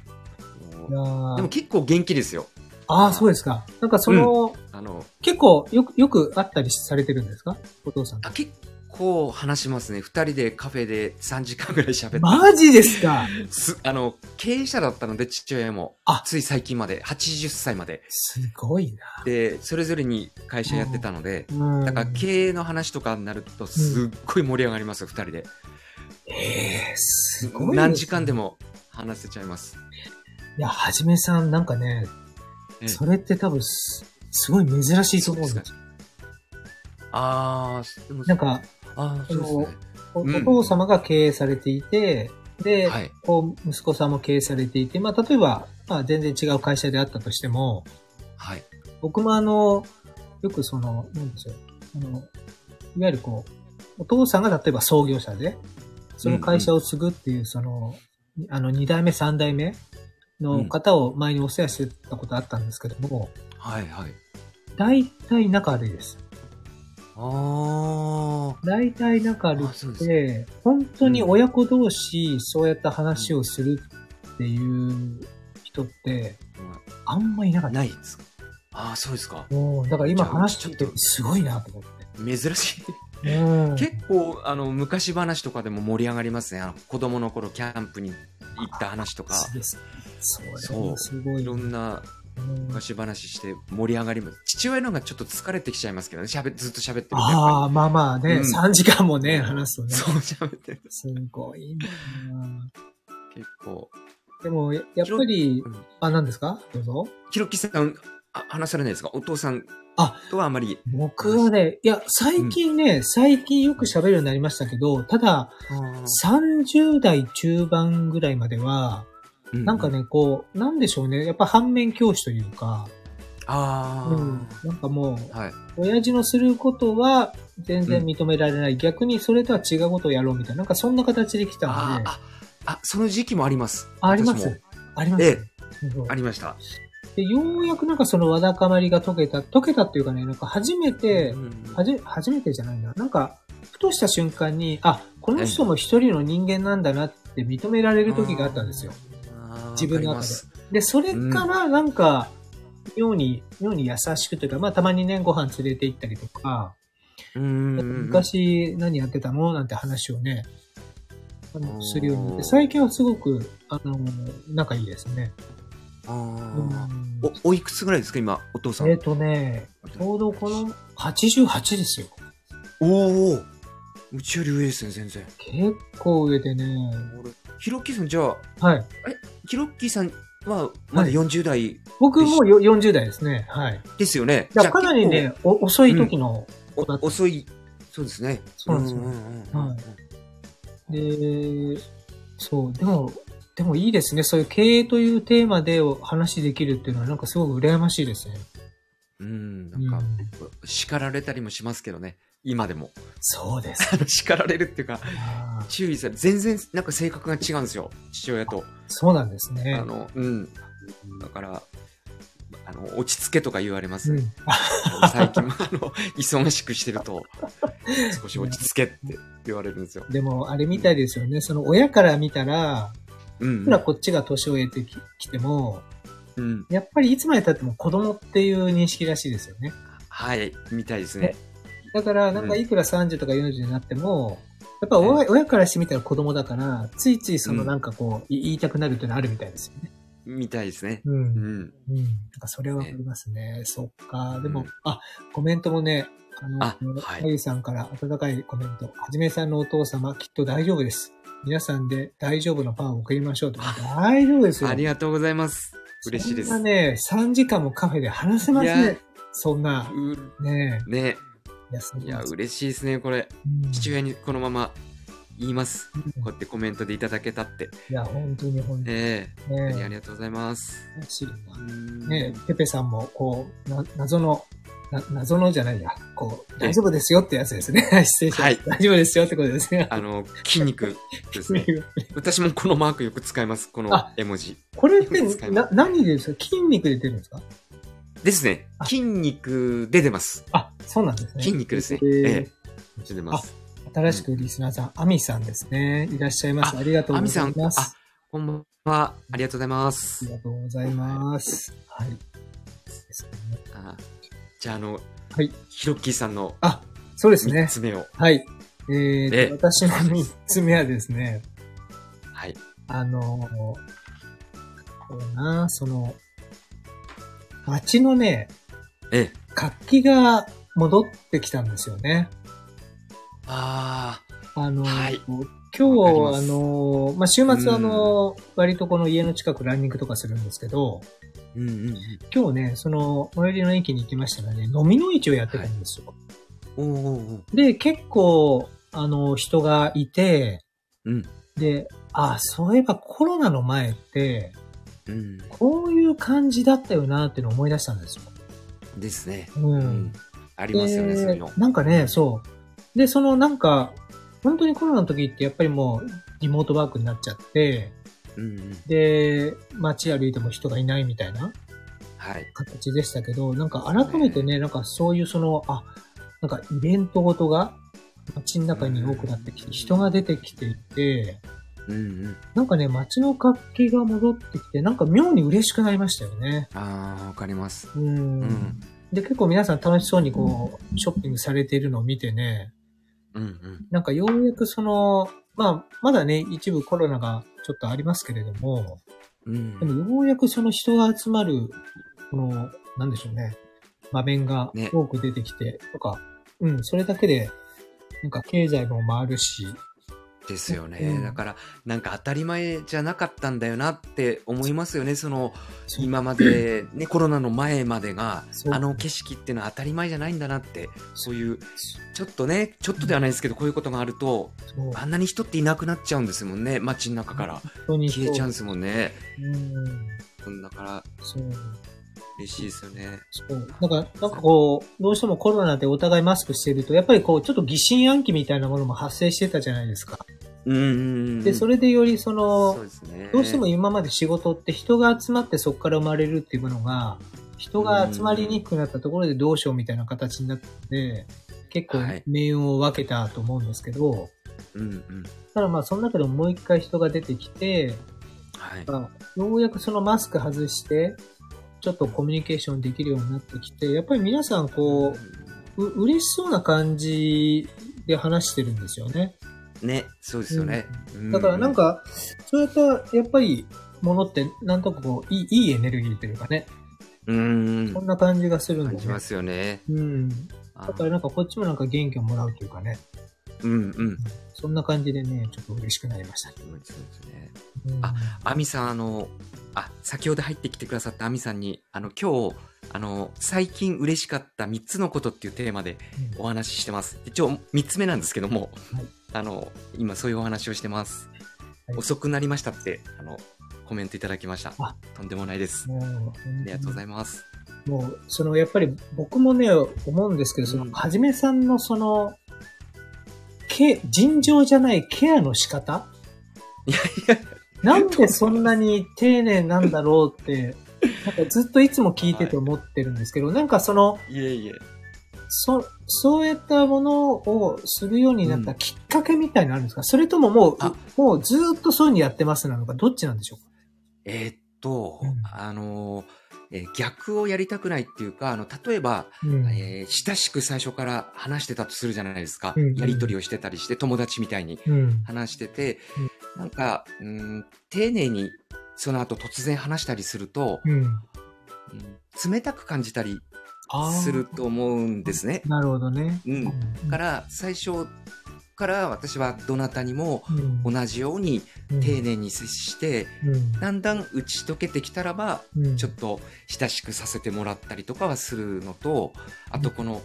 う。でも結構元気ですよ。ああ、そうですか。なんかその、あの、結構よく、よく会ったりされてるんですか？お父さんとあ。結構話しますね。二人でカフェで3時間ぐらい喋って。マジですか？すあの、経営者だったので、父親も。あつい最近まで、80歳まで。すごいな。で、それぞれに会社やってたので、うん。だから経営の話とかになると、すっごい盛り上がりますよ、二人で。ええすごいね。何時間でも話せちゃいます。いや、はじめさん、なんかね、ええそれって多分す、すごい珍しいと思うんですよ。あー、でもなんか、あーそうですね。おうんお父様が経営されていて、で、はい。こう息子さんも経営されていて、まあ、例えば、まあ、全然違う会社であったとしても、はい。僕もあの、よくその、なんでしょう、あの、いわゆるこう、お父さんが例えば創業者で、その会社を継ぐっていう、その、あの、二代目、三代目の方を前にお世話してたことあったんですけども、はい、はい。大体仲悪いです。あー。大体仲悪くあそうですて、本当に親子同士、そうやった話をするっていう人って、あんまいなかった。ないですか？ああ、そうですか。うんだから今話ちょっとすごいなと思って。珍しい。うん結構、あの、昔話とかでも盛り上がりますね。あの、子供の頃キャンプに行った話とか、そうです。ごい。いろんなうん昔話して盛り上がります。父親の方がちょっと疲れてきちゃいますけどね。しゃべ、ずっと喋ってるああ、まあまあね、うん3時間もね、話すとね。そう喋ってる。すごいな結構。でも、ややっぱりうん、あ、何ですか？どうぞ。ひろきさん、あ話されないですか？お父さんあとはあまり。僕はね、いや、最近ね、最近よく喋るようになりましたけど、ただ、30代中盤ぐらいまでは、なんか、ね、こう、なんでしょうね。やっぱ反面教師というか、ああ、うん、なんかもう、はい。親父のすることは全然認められない。逆にそれとは違うことをやろうみたいな、なんかそんな形で来たので、あーあ、あ、その時期もあります。ああります。あります。ええありました。でようやくなんかそのわだかまりが解けた、解けたっていうかね、なんか初めて、うんはじ、初めてじゃないな。なんか、ふとした瞬間に、あ、この人も一人の人間なんだなって認められる時があったんですよ。自分の中で。で、それからなんか、妙に、妙に優しくというか、まあたまにね、ご飯連れて行ったりとか、うん昔何やってたの？なんて話をね、あのするようになって、最近はすごく、あの、仲いいですね。あうん。ーお、おいくつぐらいですか？今、お父さん。えっ、とね、ちょうどこの88ですよ。おおうちより上ですね、全然。結構上でね。俺ヒロッキーさん、じゃあ、はい。ヒロッキーさんはまだはい40代僕もよ40代ですね。はい。ですよね。だかなりね、お遅い時の結構、お遅い、そうですね。そうなんですよんうんうんはいで、そう、でも、でもいいですね。そういう経営というテーマでお話できるっていうのはなんかすごく羨ましいですね。うん、なうんか、ん叱られたりもしますけどね。今でも。そうです。叱られるっていうか、注意され、全然なんか性格が違うんですよ。父親と。そうなんですね。あの、うん。だから、あの、落ち着けとか言われますね。うん、最近も、あの、忙しくしてると、少し落ち着けって言われるんですよ。でも、あれみたいですよね。その親から見たら、うんいくらこっちが年を得てききても、うん。やっぱりいつまで経っても子供っていう認識らしいですよね。はい、みたいですね。だから、なんかいくら30とか40になっても、やっぱ親,、親からしてみたら子供だから、ついついそのうんなんかこう、い言いたくなるっていうのはあるみたいですよね。みたいですね。うん。ううん。ん。なんかそれはわかりますね。そっか。でも、うんあ、コメントもね、あの、あはいあゆさんから温かいコメント。はじめさんのお父様、きっと大丈夫です。皆さんで大丈夫のパンを送りましょうと。大丈夫ですよ。ありがとうございます。嬉しいです。そんなね、3時間もカフェで話せますね。そんな。うねねや、いや、嬉しいですね、これ。うん父親にこのまま言います。うんこうやってコメントでいただけたって。いや、本当に本当にええあねりがとうございます。ねえ、ペペさんも、こう、な、謎の、な、謎のじゃないや、こう、大丈夫ですよってやつですね。失礼しました。大丈夫ですよってことですね。あの、筋肉ですね。私もこのマークよく使います。このあ絵文字。これってなま、何でですか？筋肉で出るんですか？ですねあ。筋肉で出ます。あ、そうなんですね。筋肉ですね。えーええ。出てます。新しくリスナーさん、アミさんですね。いらっしゃいます。あありがとうございます。あ、こんばんは。ありがとうございまあすり。がとうございます。はい。ですねあじゃあ、あの、はい。ヒロッキーさんのあ、そうです3ね。つ目を。はい。えー私の3つ目はですね、はい。あの、こうな、その、街のね、ええ。活気が戻ってきたんですよね。ああの、はい今日、あますの、まあ、週末あの、割とこの家の近くランニングとかするんですけど、あ。うんうんうん。今日ね、その、最寄りの駅に行きましたらね、飲みの市をやってたんですよ。おーおで、結構、あの、人がいて、うん。で、あ、そういえばコロナの前って、うん。こういう感じだったよなっていうのを思い出したんですよ。ですね。う。うんん。ありますよね、でそういうの。なんかね、そう。で、そのなんか、本当にコロナの時ってやっぱりもうリモートワークになっちゃって、うんうん。で、街歩いても人がいないみたいなはい。形でしたけど、なんか改めてね、なんかそういうその、あ、なんかイベントごとが街の中に多くなってきて、人が出てきていて、うんうん。なんかね、街の活気が戻ってきて、なんか妙に嬉しくなりましたよね。ああ、わかります。うん。うん。で、結構皆さん楽しそうにこう、ショッピングされているのを見てね、うんうん。なんかようやくその、まあ、まだね、一部コロナがちょっとありますけれども、うん。でもようやくその人が集まる、この、なんでしょうね、場面がね。多く出てきて、とか、うん、それだけで、なんか経済も回るし、ですようね。んだから、なんか当たり前じゃなかったんだよなって思いますよね。その、今まで、ね、コロナの前までがあの景色っていうのは当たり前じゃないんだなって、そういう、ちょっとね、ちょっとではないですけど、こういうことがあると、あんなに人っていなくなっちゃうんですもんね。街の中から。消えちゃうんですもんね。うん、だから、そう。嬉しいですよね。そう。だから、なんかこう、どうしてもコロナでお互いマスクしてると、やっぱりこう、ちょっと疑心暗鬼みたいなものも発生してたじゃないですか。うんうんうん。で、それでよりその、そうですね。どうしても今まで仕事って人が集まってそこから生まれるっていうものが、人が集まりにくくなったところでどうしようみたいな形になって、結構はい命運を分けたと思うんですけど、うんうん。ただまあその中でももう一回人が出てきて、はい。まあようやくそのマスク外して、ちょっとコミュニケーションできるようになってきて、やっぱり皆さんこう、う嬉しそうな感じで話してるんですよね。ね、そうですよね。うだからなん、か、そうやったやっぱりものってなんとかこう、いいいいエネルギーというかね、うんそんな感じがするんで、ね。感じますよね。うん。あだからなんかこっちもなんか元気をもらうというかね。うんうん。そんな感じでね、ちょっと嬉しくなりましたね。そうですね。うんあアミさん、あの、あ、先ほど入ってきてくださったアミさんに、あの、今日、あの、最近嬉しかった3つのことっていうテーマでうんお話ししてます。一応3つ目なんですけども、はいあの、今そういうお話をしてます。はい遅くなりましたって、あの、コメントいただきましたあ。とんでもないです。ありがとうございいます。もう、その、やっぱり僕もね、思うんですけど、その、うんはじめさんのその、ケ、尋常じゃないケアの仕方？いやいや、なんでそんなに丁寧なんだろうって、なんかずっといつも聞いてて思ってるんですけど、なんかその、いえいえ。そ、そういったものをするようになったきっかけみたいなのあるんですか、それとももうあ、もうずーっとそういうのやってますなのか、どっちなんでしょう？かえーっと、うん。あの、えー逆をやりたくないっていうか、あの、例えば、うんえー親しく最初から話してたとするじゃないですか。うんうんやりとりをしてたりして、友達みたいにうん。話してて、なんか、うん、丁寧にその後突然話したりすると、うん。うん冷たく感じたりすると思うんですね。なるほどね。うん。だから、最初から私はどなたにもうん、同じようにうん。丁寧に接して、うん。だんだん打ち解けてきたらば、うん。ちょっと親しくさせてもらったりとかはするのと、あとこの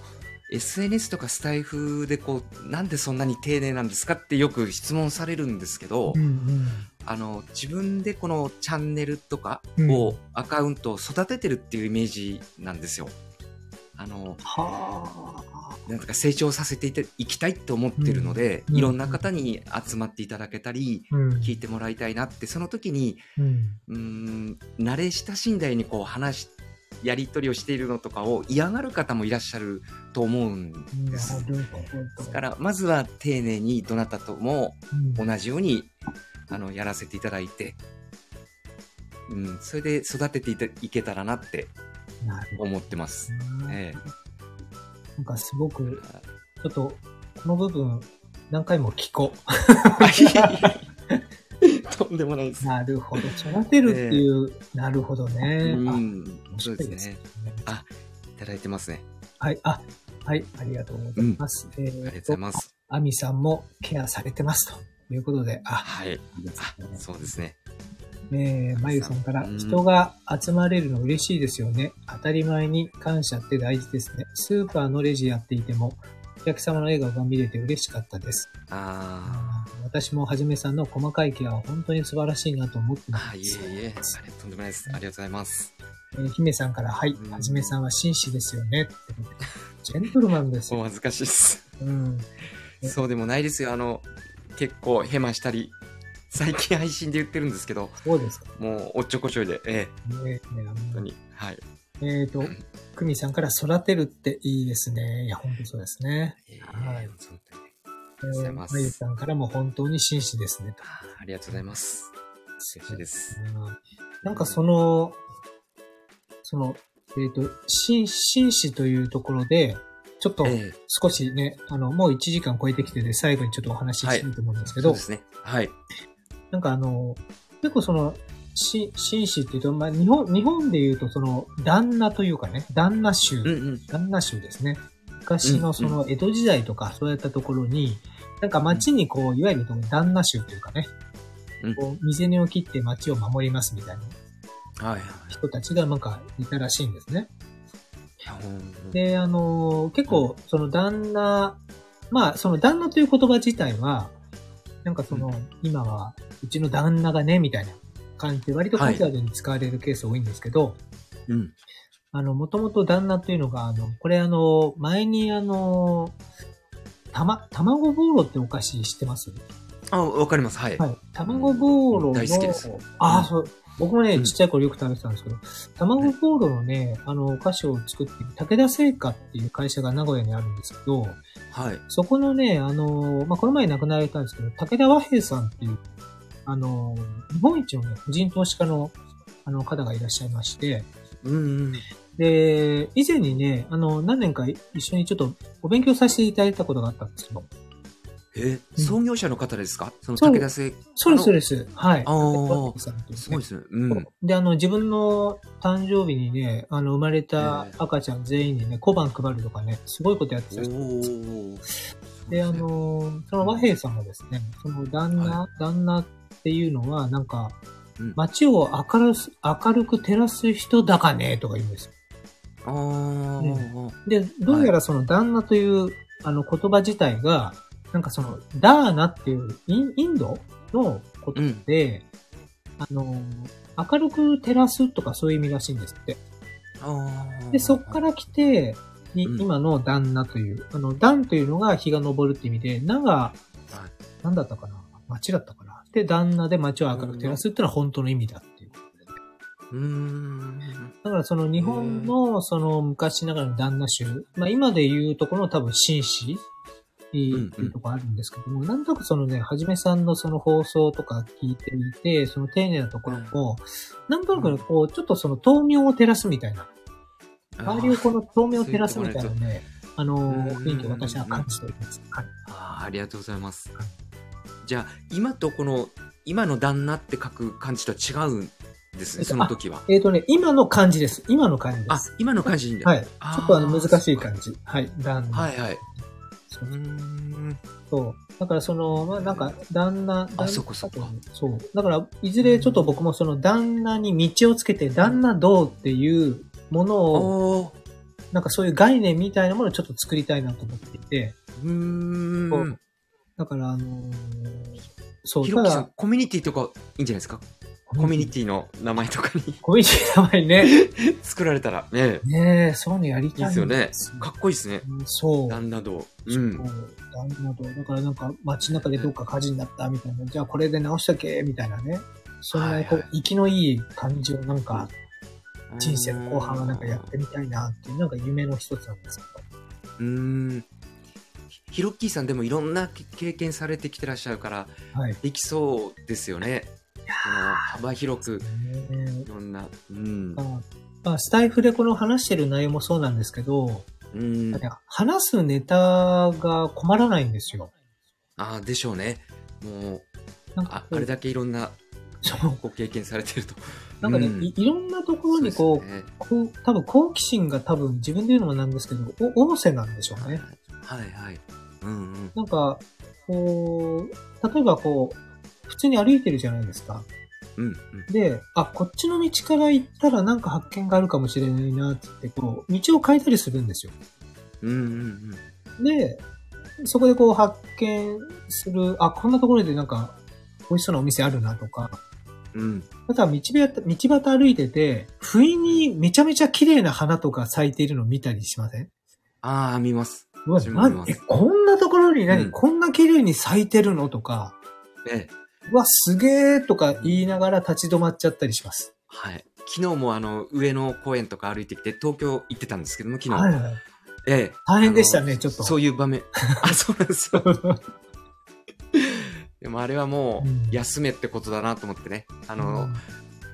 SNS とかスタイフでこう、なんでそんなに丁寧なんですかってよく質問されるんですけど、うんうん。あの、自分でこのチャンネルとかうん。を、アカウントを育ててるっていうイメージなんですよ。あの、はあ。なんとか成長させていていきたいって思ってるので、うんいろんな方に集まっていただけたり、うん。聞いてもらいたいなって、その時に、うん。ん、慣れ親しんだようにこう話し、やり取りをしているのとかを嫌がる方もいらっしゃると思うんなです。るほど。だから、まずは丁寧にどなたともうん同じように、あの、やらせていただいて、うん、それで育てていけたらなって思ってます。どな。えなんかすごく、ちょっと、この部分、何回も聞こえ。とんでもないですう。。なるほど。育てるっていう、なるほどね。あうん、面白いですね。あ、いただいてますね。はい、あ、はい、ありがとうございます。えありがとうごーざいます。アミさんもケアされてますということで、あ、はい。あね、そうですね。えー、まゆさんから、うん人が集まれるの嬉しいですよね。当たり前に感謝って大事ですね。スーパーのレジやっていても、お客様の笑顔が見れて嬉しかったです。あ私もはじめさんの細かいケアは本当に素晴らしいなと思ってーます。あ、いえいえ、あれとんでもないです。ありがとうございます。えー姫さんから、はい、うんはじめさんは紳士ですよね。ジェントルマンですよ。お恥ずかしいです。うん。えそうでもないですよ。あの、結構ヘマしたり、最近配信で言ってるんですけど、そうですか。もうおっちょこちょいで、ええ、ねね本当に。はい。えっ、と、久美さんから育てるっていいですね。いや、本当そうですね。ええはい本当にえございー、ますまゆさんからも本当に紳士ですね。とあありがとうございます。嬉しいです。うんなんかその、その、えっ、と、紳紳士というところで、ちょっとええ少しね、あの、もう1時間超えてきてて、最後にちょっとお話ししたいと思うんですけど、そうですね。はい。なんかあの、結構その、し紳士っていうと、まあ、日本、日本で言うとその、旦那というかね、旦那衆、うんうん。旦那衆ですね。昔のその江戸時代とかそういったところに、なんか町にこう、いわゆる旦那衆というかね、うんこう、水根を切って町を守りますみたいなはいはい。人たちがなんかいたらしいんですね。うんで、あのー結構、その旦那、まあ、その旦那という言葉自体は、なんかその、今は、うちの旦那がね、みたいな感じで、割とカジュアルに使われるケース多いんですけど、うん。あの、もともと旦那というのが、あの、これあの、前にあの、たま、卵ボーロってお菓子知ってます？あ、わかります。はい。はい。卵ボーロの、大好きですああ、そう。僕もね、うんちっちゃい頃よく食べてたんですけど、卵ボーロのね、あの、お菓子を作っている武田製菓っていう会社が名古屋にあるんですけど、はい。そこのね、あの、まあ、この前亡くなられたんですけど、武田和平さんっていう、あの、日本一のね、個人投資家の、あの方がいらっしゃいまして、うんうん。で、以前にね、あの、何年か一緒にちょっとお勉強させていただいたことがあったんですよ。え、うん創業者の方ですか？その武田製？そうです、そうです。はい。あー武田和平さんというねすごいですね。うん。で、あの、自分の誕生日にね、あの、生まれた赤ちゃん全員にね、小判配るとかね、すごいことやってたお人ー。で、あの、その和平さんがですね、その旦那、は旦那っていうのは、なんかうん、街を明るす、明るく照らす人だかねとか言うんですよ。あーで、どうやらその旦那という、あの言葉自体が、なんかその、ダーナっていうインインドのことで、あの、明るく照らすとかそういう意味らしいんですって。で、そっから来て、にうん。今の旦那という、あの、旦というのが日が昇るって意味で、那が、はい。なんだったかな？町だったかな？で、旦那で町を明るく照らすっていうのは本当の意味だっていうことで。うーん。だからその日本のその昔ながらの旦那衆、まあ今で言うところの多分紳士っていうところあるんですけども、なんとなくそのね、はじめさんのその放送とか聞いてみて、その丁寧なところも、なんとなくねこう、ちょっとその豆苗を照らすみたいな、周りをこの豆苗を照らすみたいなね、あのうんー、雰囲気を私は感じております。はい。あーありがとうございます。じゃあ、今とこの、今の旦那って書く漢字とは違うんですね、その時は。えっ、とね、今の漢字です。今の漢字であす。、今の漢字いいんだ。はい。ちあーょっとあの難しい漢字。はい。旦那。はいはい。そう。そう。だからその、まあなんか、旦那、旦那そっかそっかそう。だから、いずれちょっと僕もその旦那に道をつけて、旦那どうっていうものを。なんかそういう概念みたいなものをちょっと作りたいなと思っていて、うーん。だからあのーそう、ひろきさんコミュニティとかいいんじゃないですか？コミュニティの名前とかに コミュニティ名前ね。作られたらね、ねえ、そういうのやりいいたいんですよね。かっこいいですね。うんそう。旦那堂。うん。旦那と、だからなんか街中でどっか火事になったみたいな、じゃあこれで直したけみたいなね。そんなこう、はいはい生きのいい感じをなんか、人生の後半はなんかやってみたいなっていう、なんか夢の一つなんですけうーん。ひろっきーさんでもいろんな経験されてきてらっしゃるから、ど。はい。できそうですよね。その幅広くねいろんな。うん。まあまあ、スタイフでこの話してる内容もそうなんですけど、うん。話すネタが困らないんですよ。ああ、でしょうね。もう、なんかこうああれだけいろんなご経験されてると。なんかね、うんいいろんなところにこう、そうねこう多分好奇心が多分自分で言うのもなんですけど、お旺盛なんでしょうね。はいはい。うんうん。なんか、こう、例えばこう、普通に歩いてるじゃないですか。うんうん。で、あ、こっちの道から行ったらなんか発見があるかもしれないなって言って、こう、道を変えたりするんですよ。うんうんうん。で、そこでこう発見する、あ、こんなところでなんか、美味しそうなお店あるなとか、うん。あとは道端、道端歩いてて、不意にめちゃめちゃ綺麗な花とか咲いているのを見たりしません？ああ、見ます。うわ、え、こんなところに何、うんこんな綺麗に咲いてるのとか、ええ。うわ、すげーとか言いながら立ち止まっちゃったりします。はい。昨日もあの、上野公園とか歩いてきて、東京行ってたんですけども、昨日。はいはい。ええ。大変でしたねちょっとそういう場面。あ、そうなんですよ。でもあれはもうんう、休めってことだなと思ってね。あの、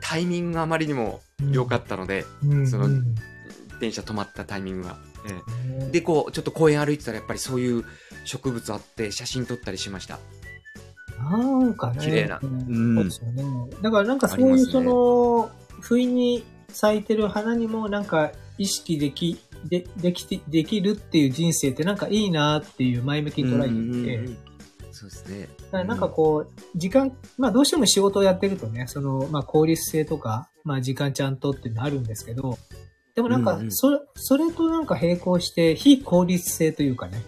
タイミングがあまりにも良かったので、うん、そのうん電車止まったタイミングが。で、こう、ちょっと公園歩いてたら、やっぱりそういう植物あって、写真撮ったりしました。なんかね。綺麗なうんうんそうですよね。だからなんかそういうその、不意に咲いてる花にもなんか意識でき、で、できて、できるっていう人生ってなんかいいなっていう前向きに捉えていて、そうですね。だからなんかこう、時間、まあどうしても仕事をやってるとね、その、まあ効率性とか、まあ時間ちゃんとっていうのあるんですけど、でもなんかうんうん、それ、それとなんか並行して、非効率性というかね、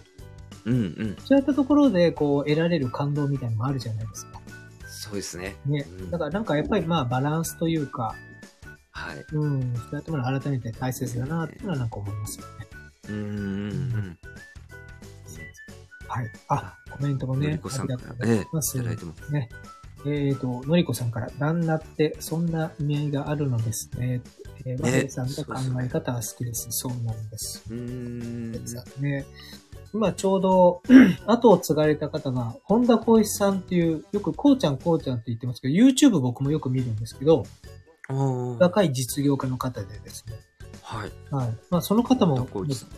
うんうん。そういったところでこう得られる感動みたいなのもあるじゃないですか。そうですね。ねう。んだからなんかやっぱりまあバランスというか、はい。うん、そういったものを改めて大切だなっていうのはなんか思いますよね。うんうんうん。はい。あ、コメントもね、ありがとうござら、ええ、いいます。ただいてます。ね。えっ、と、のりこさんから、旦那ってそんな意味合いがあるのですね。えー、和平さんの考え方は好きです。そうなんです。うーん。ね。今ちょうど、後を継がれた方が、本田光一さんっていう、よくこうちゃんこうちゃんって言ってますけど、YouTube 僕もよく見るんですけど、若い実業家の方でですね。はい。はい。まあその方も、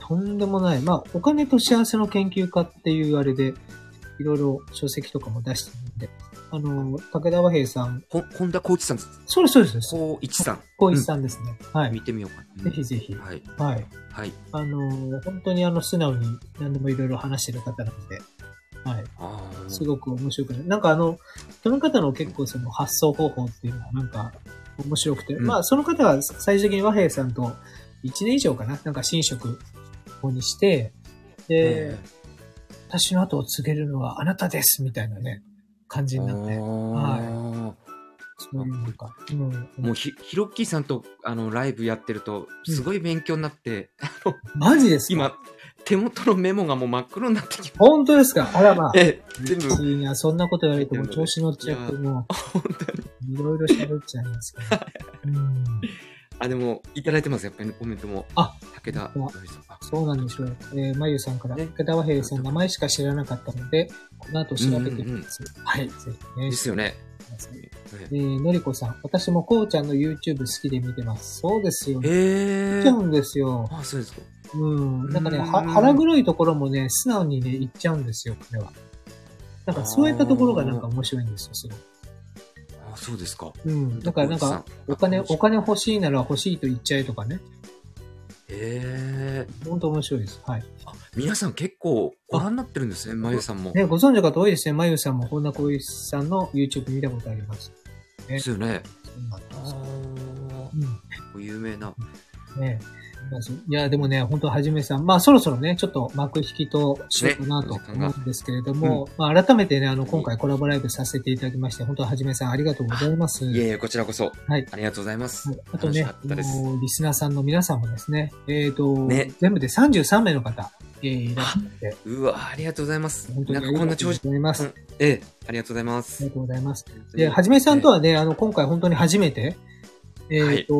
とんでもない。まあお金と幸せの研究家っていうあれで、いろいろ書籍とかも出してるんで、あの、武田和平さん、ほ本田光一さん。そうです、そうです。光一さん。光一さんですね。はい。見てみようかな。ぜひぜひ。はい。はい。はい。あの、本当にあの、素直に何でもいろいろ話してる方なので、はい。すごく面白くない。なんかあの、その方の結構その発想方法っていうのはなんか面白くて、うんまあその方は最終的に和平さんと1年以上かな、なんか寝食をにして、で、え私の後を告げるのはあなたですみたいなね、感じえになって、はそういうか、うん、い。もうひ、ひろっきーさんと、あの、ライブやってると、すごい勉強になって、マジですか？今、手元のメモがもう真っ黒になってきま本当ですか？あらまあ。ええ、全部、いや、そんなこと言われても調子乗っちゃって、も本当に。う、いろいろ喋っちゃいますから。うんあ、でも、いただいてます、やっぱりコメントも。あ、武田そうなんでしょう。えー、まゆさんから、ね武田和平さん、名前しか知らなかったので、この後調べてみます。はい、ぜひね。ですよね。えー、のりこさん、私もこうちゃんの YouTube 好きで見てます。そうですよ。見ええちゃうんですよ。あ、そうですか。うん。なんかね、うんは腹黒いところもね、素直にね、言っちゃうんですよ、これは。なんかそういったところがなんか面白いんですよ、すごい。あ、そうですか。うん。だからなんか、お金、お金欲しいなら欲しいと言っちゃえとかね。ええほんと面白いです。はい。あ、皆さん結構ご覧になってるんですね、まゆさんも。ね、ご存知の方多いですね。まゆさんも本田光一さんの YouTube 見たことあります。ですよね。そうなんですあ有名な。うん。ねいや、でもね、本当はじめさん、まあそろそろね、ちょっと幕引きとしようかなと思うんですけれども、まあ改めてね、あの、今回コラボライブさせていただきまして、本当ははじめさんありがとうございます。いえいえ、こちらこそ。はい。ありがとうございます。はいあとね、リスナーさんの皆さんもですね、えっ、と、ね全部で33名の方、えーいらっしゃって、うわ、ありがとうございます。本当になんかこんな調子。ありがとうございます。うんええ、ありがとうございまありす。がとうございます。で、はじめさんとはね、あの、今回本当に初めて、えっ、と、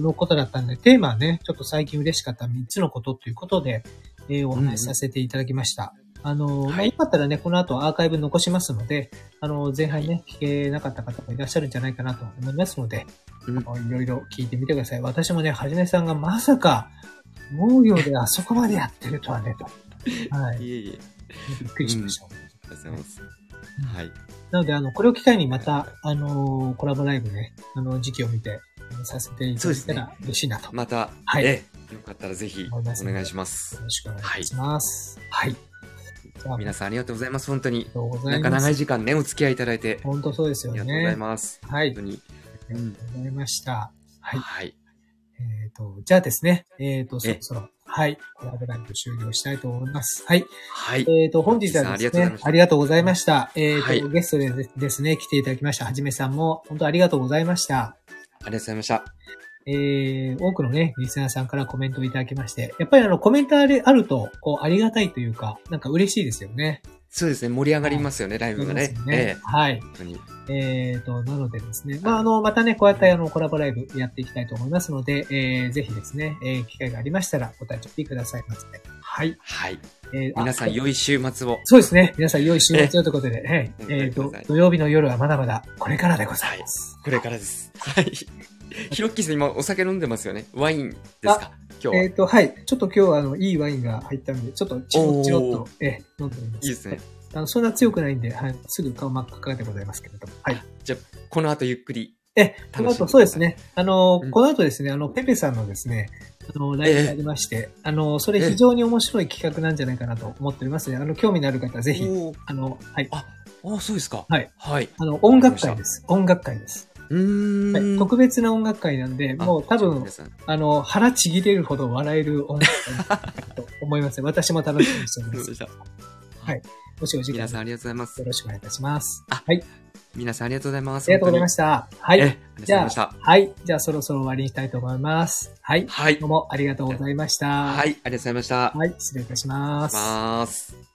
のことだったんで、テーマはね、ちょっと最近嬉しかった3つのことということで、えーお話しさせていただきました。あの、まあ、はいよかったらね、この後アーカイブ残しますので、あの、前半ね、聞けなかった方もいらっしゃるんじゃないかなと思いますので、うんあのいろいろ聞いてみてください。私もね、はじめさんがまさか、農業であそこまでやってるとはね、と。はい。いえいえ、びっくりしました。ありがとうございます。はい。なので、あの、これを機会にまた、あのーコラボライブね、あの、時期を見て、あのさせていただけたら嬉しいなと。よまた、はいええ、よかったらぜひお願いします。ろしくお願いします。はい。じゃあ、あり皆さんありがとうございます。本当にが。とうござないんか。長い時間ね、お付き合いいただいて、本当そうですよありがとうございね。ます。はい。本当に。ありがとうございました。はい。はい。えっ、と、じゃあですね、えっ、と、そえろそろ、はい、コラボライブ終了したいと思います。はい。はい。えっ、と、本日はありですね、がとうございましたありがとうございました。えっ、と、はいゲストでですね、来ていただきました、はじめさんも、本当ありがとうございました。ありがとうございました。えー、多くのね、リスナーさんからコメントをいただきまして、やっぱりあの、コメントあるあると、こう、ありがたいというか、なんか嬉しいですよね。そうですね、盛り上がりますよね、ライブがねそう。ですえねはい。え、本当に。えーと、なのでですね、まあ、あの、またね、こうやってあの、コラボライブやっていきたいと思いますので、えー、ぜひですね、えー、機会がありましたら、お立ち寄りくださいませ。はい。はい。えー、皆さん、あ良い週末を。そうですね。皆さん、良い週末ということで、はい。ええーと土曜日の夜はまだまだ、これからでございます。これからです。はい。ひろっきーさん、今、お酒飲んでますよね？ワインですか？今日は。えっ、と、はい。ちょっと今日は、あの、いいワインが入ったんで、ちょっとチロッチロッとえー、飲んでおります。いいですね。あの、そんな強くないんで、はい。すぐ顔真っ赤でございますけれども。はい。じゃあ、この後ゆっくり。え、この後、そうですね。あの、うんこの後ですね、あの、ペペさんのですね、あの、ライブがありまして、あの、それ非常に面白い企画なんじゃないかなと思っておりますので、あの、興味のある方、ぜひ、あの、はい。あ、あ、そうですか。はい。はい。あの、音楽会です。音楽会です。う。はい、特別な音楽会なんで、もう多分あの、腹ちぎれるほど笑える音楽会だと思います。私も楽しみにしております。はいもしお時間皆さんありがとうございますよ。ろしくお願いいたします。あはい。皆さんありがとうございます。ありがとうございましした。はた。い。え、ありがとうごじゃあざいました。、はい。じゃあそろそろ終わりにしたいと思います。はい。はいどう。もありがとうございました。はい、ありがとうございました。はい。失礼いたします。ます。